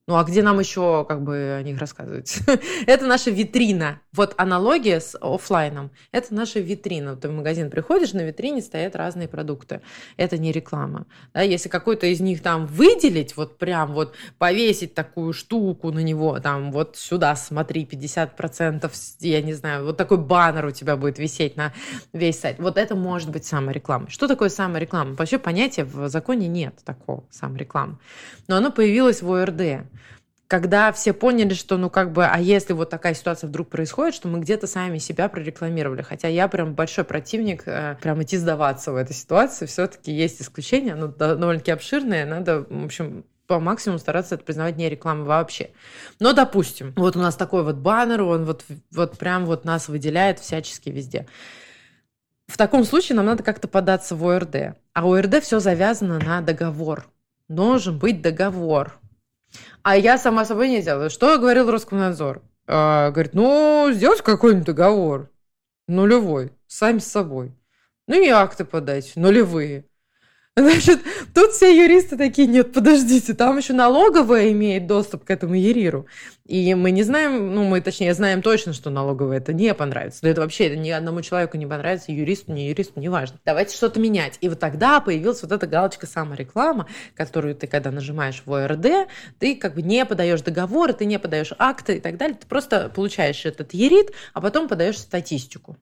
Ну а где нам еще как бы о них рассказывать? это наша витрина. Вот аналогия с офлайном. Это наша витрина. Ты в магазин приходишь, на витрине стоят разные продукты. Это не реклама. Да, если какой-то из них там выделить, вот прям вот повесить такую штуку на него, там вот сюда смотри, 50%, я не знаю, вот такой баннер у тебя будет висеть на весь сайт. Вот это может быть самореклама. Что такое самореклама? Вообще понятия в законе нет такого саморекламы. Но оно появилось в ОРД когда все поняли, что, ну, как бы, а если вот такая ситуация вдруг происходит, что мы где-то сами себя прорекламировали. Хотя я прям большой противник э, прям идти сдаваться в этой ситуации. Все-таки есть исключения, но довольно-таки обширные. Надо, в общем, по максимуму стараться это признавать не рекламой вообще. Но, допустим, вот у нас такой вот баннер, он вот, вот прям вот нас выделяет всячески везде. В таком случае нам надо как-то податься в ОРД. А ОРД все завязано на договор. Должен быть договор а я сама собой не делаю. Что говорил Роскомнадзор? А, говорит, ну, сделать какой-нибудь договор. Нулевой. Сами с собой. Ну и акты подать. Нулевые. Значит, тут все юристы такие, нет, подождите, там еще налоговая имеет доступ к этому ЕРИРу. И мы не знаем, ну, мы, точнее, знаем точно, что налоговая это не понравится. Но это вообще это ни одному человеку не понравится, юристу, не юристу, неважно. Давайте что-то менять. И вот тогда появилась вот эта галочка самореклама, которую ты, когда нажимаешь в ОРД, ты как бы не подаешь договоры, ты не подаешь акты и так далее, ты просто получаешь этот ЕРИТ, а потом подаешь статистику.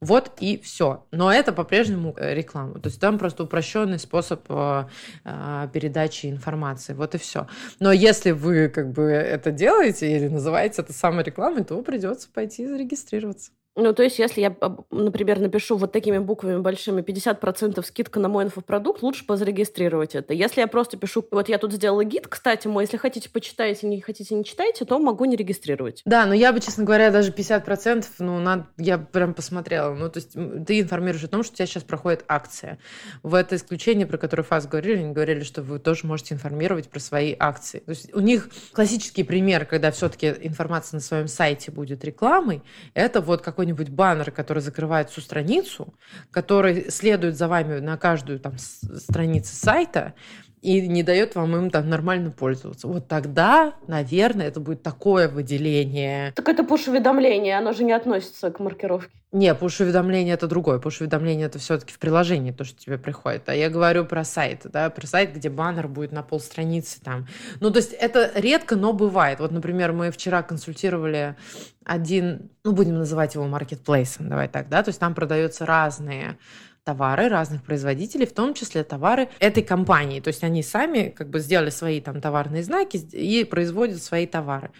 Вот и все. Но это по-прежнему э, реклама. То есть там просто упрощенный способ э, э, передачи информации. Вот и все. Но если вы как бы это делаете или называете это самой рекламой, то придется пойти зарегистрироваться. Ну, то есть, если я, например, напишу вот такими буквами большими 50% скидка на мой инфопродукт, лучше позарегистрировать это. Если я просто пишу, вот я тут сделала гид, кстати, мой, если хотите, почитайте, не хотите, не читайте, то могу не регистрировать. Да, но я бы, честно говоря, даже 50%, ну, надо, я прям посмотрела. Ну, то есть, ты информируешь о том, что у тебя сейчас проходит акция. В это исключение, про которое ФАС говорили, они говорили, что вы тоже можете информировать про свои акции. То есть, у них классический пример, когда все-таки информация на своем сайте будет рекламой, это вот какой какой-нибудь баннер, который закрывает всю страницу, который следует за вами на каждую там страницу сайта, и не дает вам им там нормально пользоваться. Вот тогда, наверное, это будет такое выделение. Так это пуш-уведомление, оно же не относится к маркировке. Не, пуш-уведомление это другое. Пуш-уведомление это все-таки в приложении, то, что тебе приходит. А я говорю про сайт, да, про сайт, где баннер будет на полстраницы там. Ну, то есть это редко, но бывает. Вот, например, мы вчера консультировали один, ну, будем называть его маркетплейсом, давай так, да, то есть там продаются разные товары разных производителей, в том числе товары этой компании. То есть они сами как бы сделали свои там товарные знаки и производят свои товары.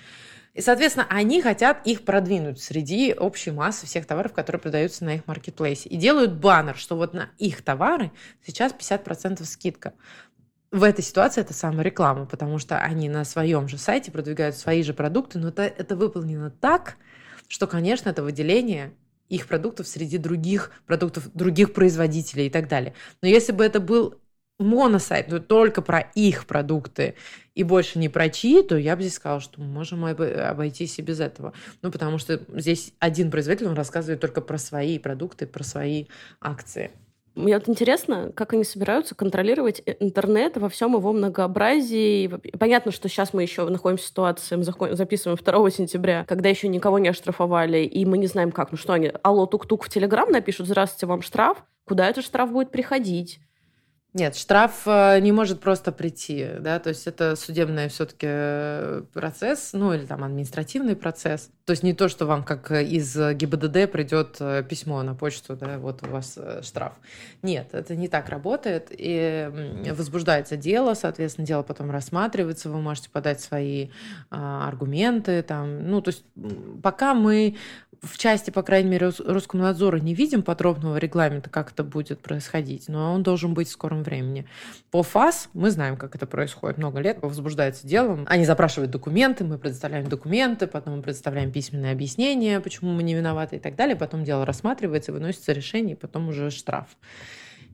И, соответственно, они хотят их продвинуть среди общей массы всех товаров, которые продаются на их маркетплейсе. И делают баннер, что вот на их товары сейчас 50% скидка. в этой ситуации это самореклама, потому что они на своем же сайте продвигают свои же продукты, но это, это выполнено так, что, конечно, это выделение их продуктов среди других продуктов других производителей и так далее. Но если бы это был моносайт, но только про их продукты и больше не про чьи, то я бы здесь сказала, что мы можем обойтись и без этого. Ну, потому что здесь один производитель, он рассказывает только про свои продукты, про свои акции. Мне вот интересно, как они собираются контролировать интернет во всем его многообразии. Понятно, что сейчас мы еще находимся в ситуации, мы записываем 2 сентября, когда еще никого не оштрафовали, и мы не знаем как. Ну что они, алло, тук-тук в Телеграм напишут, здравствуйте, вам штраф. Куда этот штраф будет приходить? Нет, штраф э, не может просто прийти, да, то есть это судебный все-таки э, процесс, ну или там административный процесс. То есть не то, что вам как из ГИБДД придет э, письмо на почту, да, вот у вас штраф. Нет, это не так работает. И возбуждается дело, соответственно, дело потом рассматривается, вы можете подать свои а, аргументы, там, ну то есть пока мы в части, по крайней мере, Роскомнадзора не видим подробного регламента, как это будет происходить, но он должен быть в скором времени. По ФАС мы знаем, как это происходит много лет, возбуждается делом. Они запрашивают документы, мы предоставляем документы, потом мы предоставляем письменное объяснение, почему мы не виноваты и так далее. Потом дело рассматривается, выносится решение, и потом уже штраф.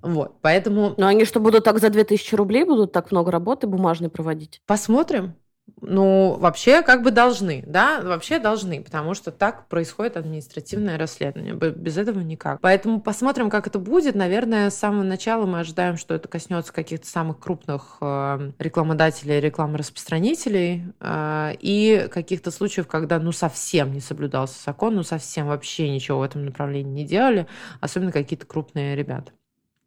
Вот, поэтому... Но они что, будут так за 2000 рублей, будут так много работы бумажной проводить? Посмотрим. Ну, вообще, как бы должны, да, вообще должны, потому что так происходит административное расследование. Без этого никак. Поэтому посмотрим, как это будет. Наверное, с самого начала мы ожидаем, что это коснется каких-то самых крупных э, рекламодателей, рекламораспространителей э, и каких-то случаев, когда, ну, совсем не соблюдался закон, ну, совсем вообще ничего в этом направлении не делали, особенно какие-то крупные ребята.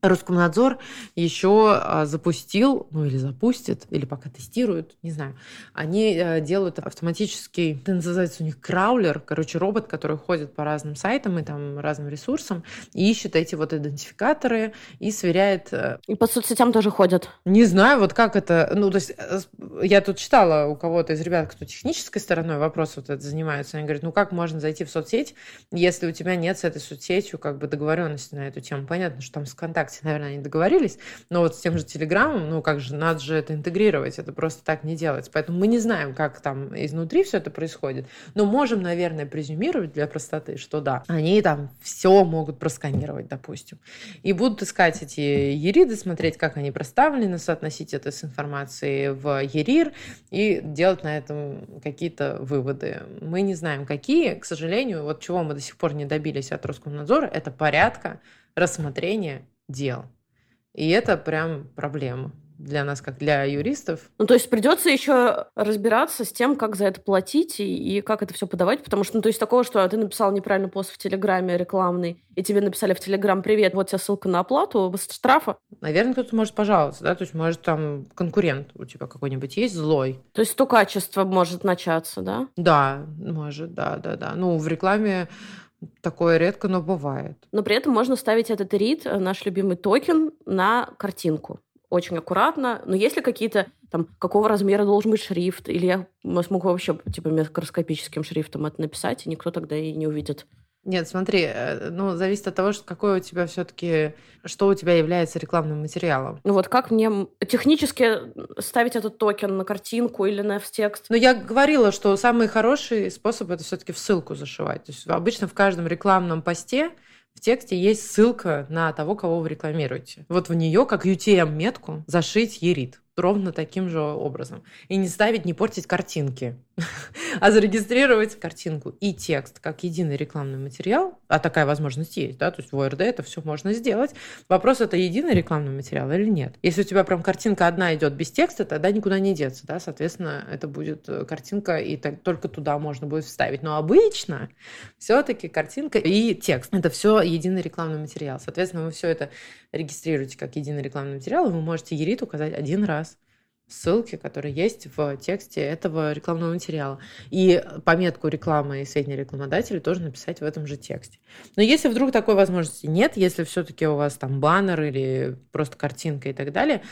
Роскомнадзор еще а, запустил, ну или запустит, или пока тестируют, не знаю. Они э, делают автоматический, это называется у них краулер, короче, робот, который ходит по разным сайтам и там разным ресурсам, и ищет эти вот идентификаторы и сверяет... Э, и по соцсетям тоже ходят? Не знаю, вот как это... Ну, то есть э, я тут читала у кого-то из ребят, кто технической стороной вопрос вот это занимается, они говорят, ну как можно зайти в соцсеть, если у тебя нет с этой соцсетью как бы договоренности на эту тему? Понятно, что там с ВКонтакте ВКонтакте, наверное, они договорились, но вот с тем же Телеграмом, ну как же, надо же это интегрировать, это просто так не делается. Поэтому мы не знаем, как там изнутри все это происходит, но можем, наверное, презюмировать для простоты, что да, они там все могут просканировать, допустим, и будут искать эти ериды, смотреть, как они проставлены, соотносить это с информацией в ерир и делать на этом какие-то выводы. Мы не знаем, какие, к сожалению, вот чего мы до сих пор не добились от Роскомнадзора, это порядка рассмотрения дел. И это прям проблема для нас, как для юристов. Ну, то есть придется еще разбираться с тем, как за это платить и, и как это все подавать, потому что, ну, то есть такого, что ты написал неправильный пост в Телеграме рекламный, и тебе написали в Телеграм «Привет, вот тебе ссылка на оплату штрафа». Наверное, кто-то может пожаловаться, да, то есть может там конкурент у тебя какой-нибудь есть злой. То есть то качество может начаться, да? Да, может, да, да, да. Ну, в рекламе Такое редко, но бывает. Но при этом можно ставить этот erid, э, наш любимый токен, на картинку. Очень аккуратно. Но есть ли какие-то там, какого размера должен быть шрифт? Или я смогу вообще типа микроскопическим шрифтом это написать, и никто тогда и не увидит. Нет, смотри, э, ну, зависит от того, что какой у тебя все-таки, что у тебя является рекламным материалом. Ну вот как мне технически ставить этот токен на картинку или на текст? Ну, я говорила, что самый хороший способ это все-таки в ссылку зашивать. То есть обычно в каждом рекламном посте в тексте есть ссылка на того, кого вы рекламируете. Вот в нее, как UTM-метку, зашить ерит ровно таким же образом. И не ставить, не портить картинки, а зарегистрировать картинку и текст как единый рекламный материал, а такая возможность есть, да, то есть в ОРД это все можно сделать. Вопрос, это единый рекламный материал или нет. Если у тебя прям картинка одна идет без текста, тогда никуда не деться, да, соответственно, это будет э, картинка, и так, только туда можно будет вставить. Но обычно все-таки картинка и текст – это все единый рекламный материал. Соответственно, вы все это регистрируете как единый рекламный материал, и вы можете Ерит указать один раз ссылки, которые есть в тексте этого рекламного материала. И пометку рекламы и сведения рекламодателя тоже написать в этом же тексте. Но если вдруг такой возможности нет, если все-таки у вас там баннер или просто картинка и так далее,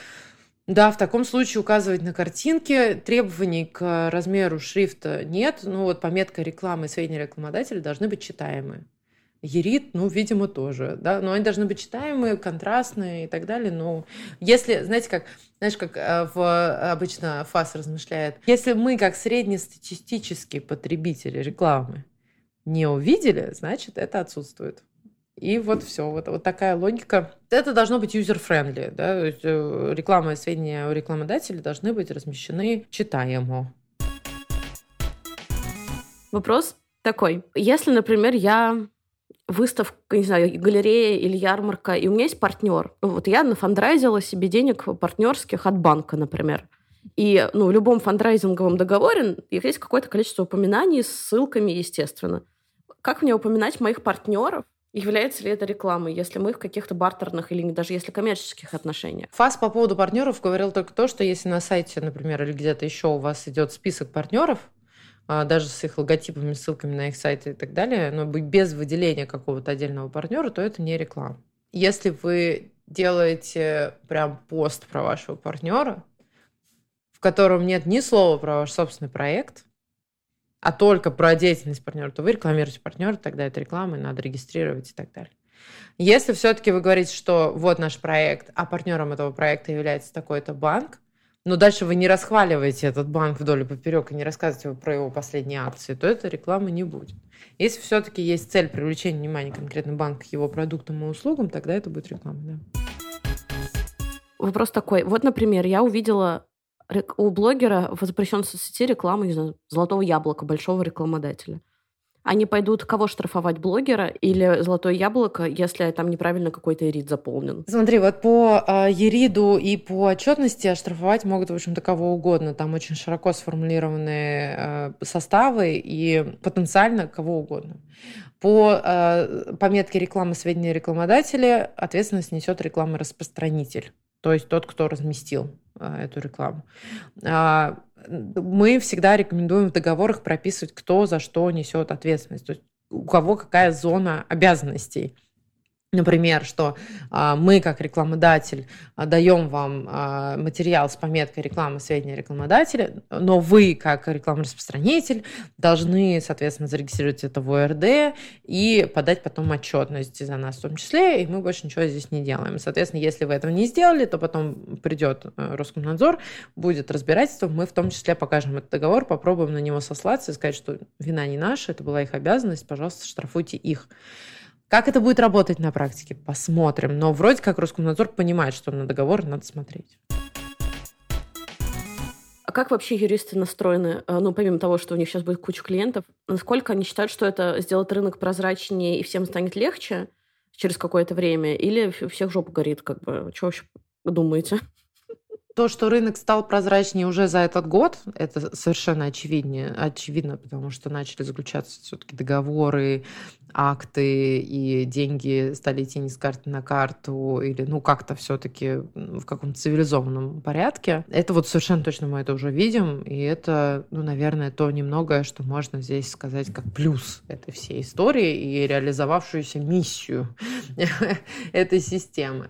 да, в таком случае указывать на картинке. Требований к размеру шрифта нет. Ну вот пометка рекламы и сведения рекламодателя должны быть читаемые. Ерит, ну, видимо, тоже, да, но они должны быть читаемые, контрастные и так далее, но если, знаете, как, знаешь, как э, в, обычно ФАС размышляет, если мы, как среднестатистический потребитель рекламы, не увидели, значит, это отсутствует. И вот все, вот, вот такая логика. Это должно быть user-friendly, да, э, реклама и сведения у рекламодателя должны быть размещены читаемо. Вопрос такой. Если, например, я выставка, не знаю, галерея или ярмарка, и у меня есть партнер. Вот я нафандрайзила себе денег партнерских от банка, например. И ну, в любом фандрайзинговом договоре есть какое-то количество упоминаний с ссылками, естественно. Как мне упоминать моих партнеров? Является ли это рекламой, если мы в каких-то бартерных или даже если коммерческих отношениях? ФАС по поводу партнеров говорил только то, что если на сайте, например, или где-то еще у вас идет список партнеров, даже с их логотипами, ссылками на их сайты и так далее, но без выделения какого-то отдельного партнера, то это не реклама. Если вы делаете прям пост про вашего партнера, в котором нет ни слова про ваш собственный проект, а только про деятельность партнера, то вы рекламируете партнера, тогда это реклама, и надо регистрировать и так далее. Если все-таки вы говорите, что вот наш проект, а партнером этого проекта является такой-то банк, но дальше вы не расхваливаете этот банк вдоль и поперек и не рассказываете про его последние акции, то этой рекламы не будет. Если все-таки есть цель привлечения внимания конкретно банка к его продуктам и услугам, тогда это будет реклама. Да. Вопрос такой. Вот, например, я увидела у блогера в запрещенной соцсети рекламу, не знаю, золотого яблока, большого рекламодателя они пойдут кого штрафовать, блогера или золотое яблоко, если там неправильно какой-то эрид заполнен? Смотри, вот по э, ериду и по отчетности штрафовать могут, в общем-то, кого угодно. Там очень широко сформулированные э, составы и потенциально кого угодно. По э, пометке рекламы сведения рекламодателя ответственность несет рекламораспространитель, то есть тот, кто разместил э, эту рекламу. Мы всегда рекомендуем в договорах прописывать, кто за что несет ответственность. То есть у кого какая зона обязанностей. Например, что а, мы, как рекламодатель, а, даем вам а, материал с пометкой рекламы сведения рекламодателя, но вы, как рекламораспространитель, должны, соответственно, зарегистрировать это в ОРД и подать потом отчетность за нас в том числе, и мы больше ничего здесь не делаем. Соответственно, если вы этого не сделали, то потом придет э, Роскомнадзор, будет разбирательство, мы в том числе покажем этот договор, попробуем на него сослаться и сказать, что вина не наша, это была их обязанность, пожалуйста, штрафуйте их. Как это будет работать на практике? Посмотрим. Но вроде как Роскомнадзор понимает, что на договор надо смотреть. А как вообще юристы настроены, э, ну, помимо того, что у них сейчас будет куча клиентов, насколько они считают, что это сделает рынок прозрачнее и всем станет легче через какое-то время, или всех жопа горит, как бы, что вообще думаете? То, что рынок стал прозрачнее уже за этот год, это совершенно очевиднее, очевидно, потому что начали заключаться все-таки договоры, акты, и деньги стали идти не с карты на карту, или ну как-то все-таки в каком-то цивилизованном порядке. Это вот совершенно точно мы это уже видим, и это, ну, наверное, то немногое, что можно здесь сказать как плюс этой всей истории и реализовавшуюся миссию этой системы.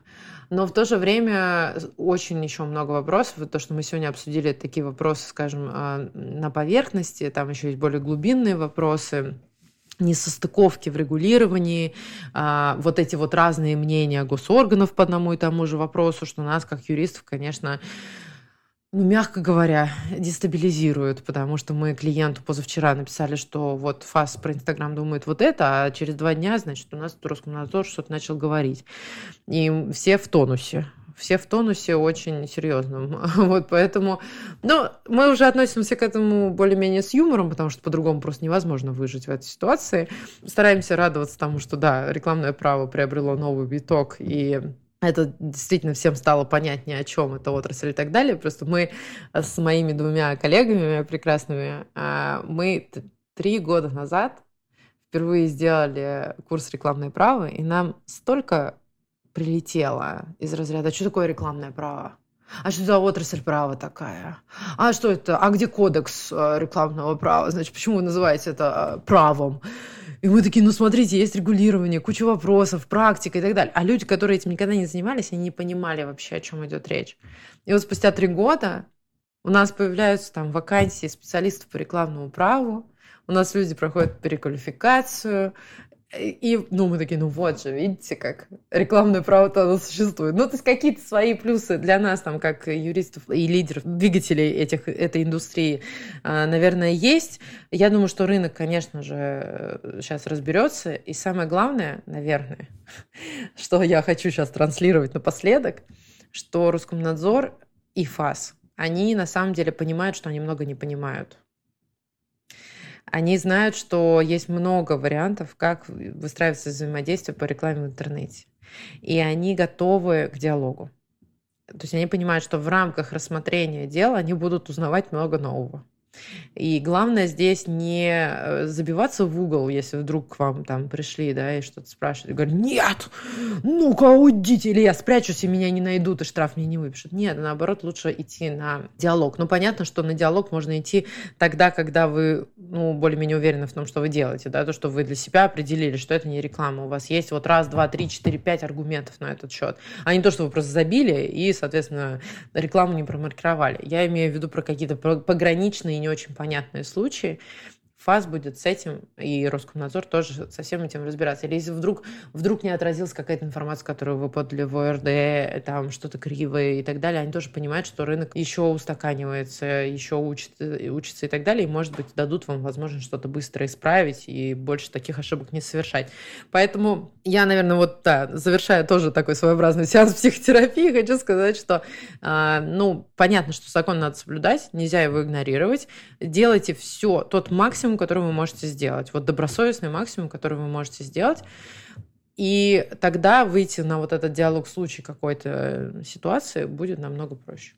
Но в то же время очень еще много вопросов. То, что мы сегодня обсудили, такие вопросы, скажем, а, на поверхности. Там еще есть более глубинные вопросы несостыковки в регулировании, а, вот эти вот разные мнения госорганов по одному и тому же вопросу, что нас, как юристов, конечно, ну, мягко говоря, дестабилизирует, потому что мы клиенту позавчера написали, что вот ФАС про Инстаграм думает вот это, а через два дня, значит, у нас Роскомнадзор что-то начал говорить. И все в тонусе все в тонусе очень серьезном. Вот поэтому, ну, мы уже относимся к этому более-менее с юмором, потому что по-другому просто невозможно выжить в этой ситуации. Стараемся радоваться тому, что, да, рекламное право приобрело новый виток, и это действительно всем стало понятнее, о чем эта отрасль и так далее. Просто мы с моими двумя коллегами прекрасными, а, мы три года назад впервые сделали курс рекламное право, и нам столько прилетело из разряда, что такое рекламное право? А что за отрасль права такая? А что это? А где кодекс э, рекламного права? Значит, почему вы называете это э, правом? И мы такие, ну смотрите, есть регулирование, куча вопросов, практика и так далее. А люди, которые этим никогда не занимались, они не понимали вообще, о чем идет речь. И вот спустя три года у нас появляются там вакансии специалистов по рекламному праву, у нас люди проходят переквалификацию, И, ну, мы такие, ну вот же, видите, как рекламное право-то оно существует. Ну, то есть какие-то свои плюсы для нас, там, как юристов и лидеров, двигателей этих, этой индустрии, а, наверное, есть. Я думаю, что рынок, конечно же, сейчас разберется. И самое главное, наверное, что я хочу сейчас транслировать напоследок, что Роскомнадзор и ФАС, они на самом деле понимают, что они много не понимают. Они знают, что есть много вариантов, как выстраивается взаимодействие по рекламе в интернете. И они готовы к диалогу. То есть они понимают, что в рамках рассмотрения дела они будут узнавать много нового. И главное здесь не э, забиваться в угол, если вдруг к вам там пришли, да, и что-то спрашивают. И говорят, нет, ну-ка уйдите, или я спрячусь, и меня не найдут, и штраф мне не выпишут. Нет, наоборот, лучше идти на диалог. Ну, понятно, что на диалог можно идти тогда, когда вы, ну, более-менее уверены в том, что вы делаете, да, то, что вы для себя определили, что это не реклама. У вас есть вот раз, два, три, четыре, пять аргументов на этот счет, а не то, что вы просто забили и, соответственно, рекламу не промаркировали. Я имею в виду про какие-то пограничные не очень понятные случаи, ФАС будет с этим, и Роскомнадзор тоже со всем этим разбираться. Или если вдруг, вдруг не отразилась какая-то информация, которую вы подали в ОРД, там что-то кривое и так далее, они тоже понимают, что рынок еще устаканивается, еще учится, учится и так далее, и, может быть, дадут вам возможность что-то быстро исправить и больше таких ошибок не совершать. Поэтому я, наверное, вот, да, завершая тоже такой своеобразный сеанс психотерапии, хочу сказать, что, э, ну, понятно, что закон надо соблюдать, нельзя его игнорировать. Делайте все, тот максимум, который вы можете сделать. Вот добросовестный максимум, который вы можете сделать. И тогда выйти на вот этот диалог в случае какой-то ситуации будет намного проще.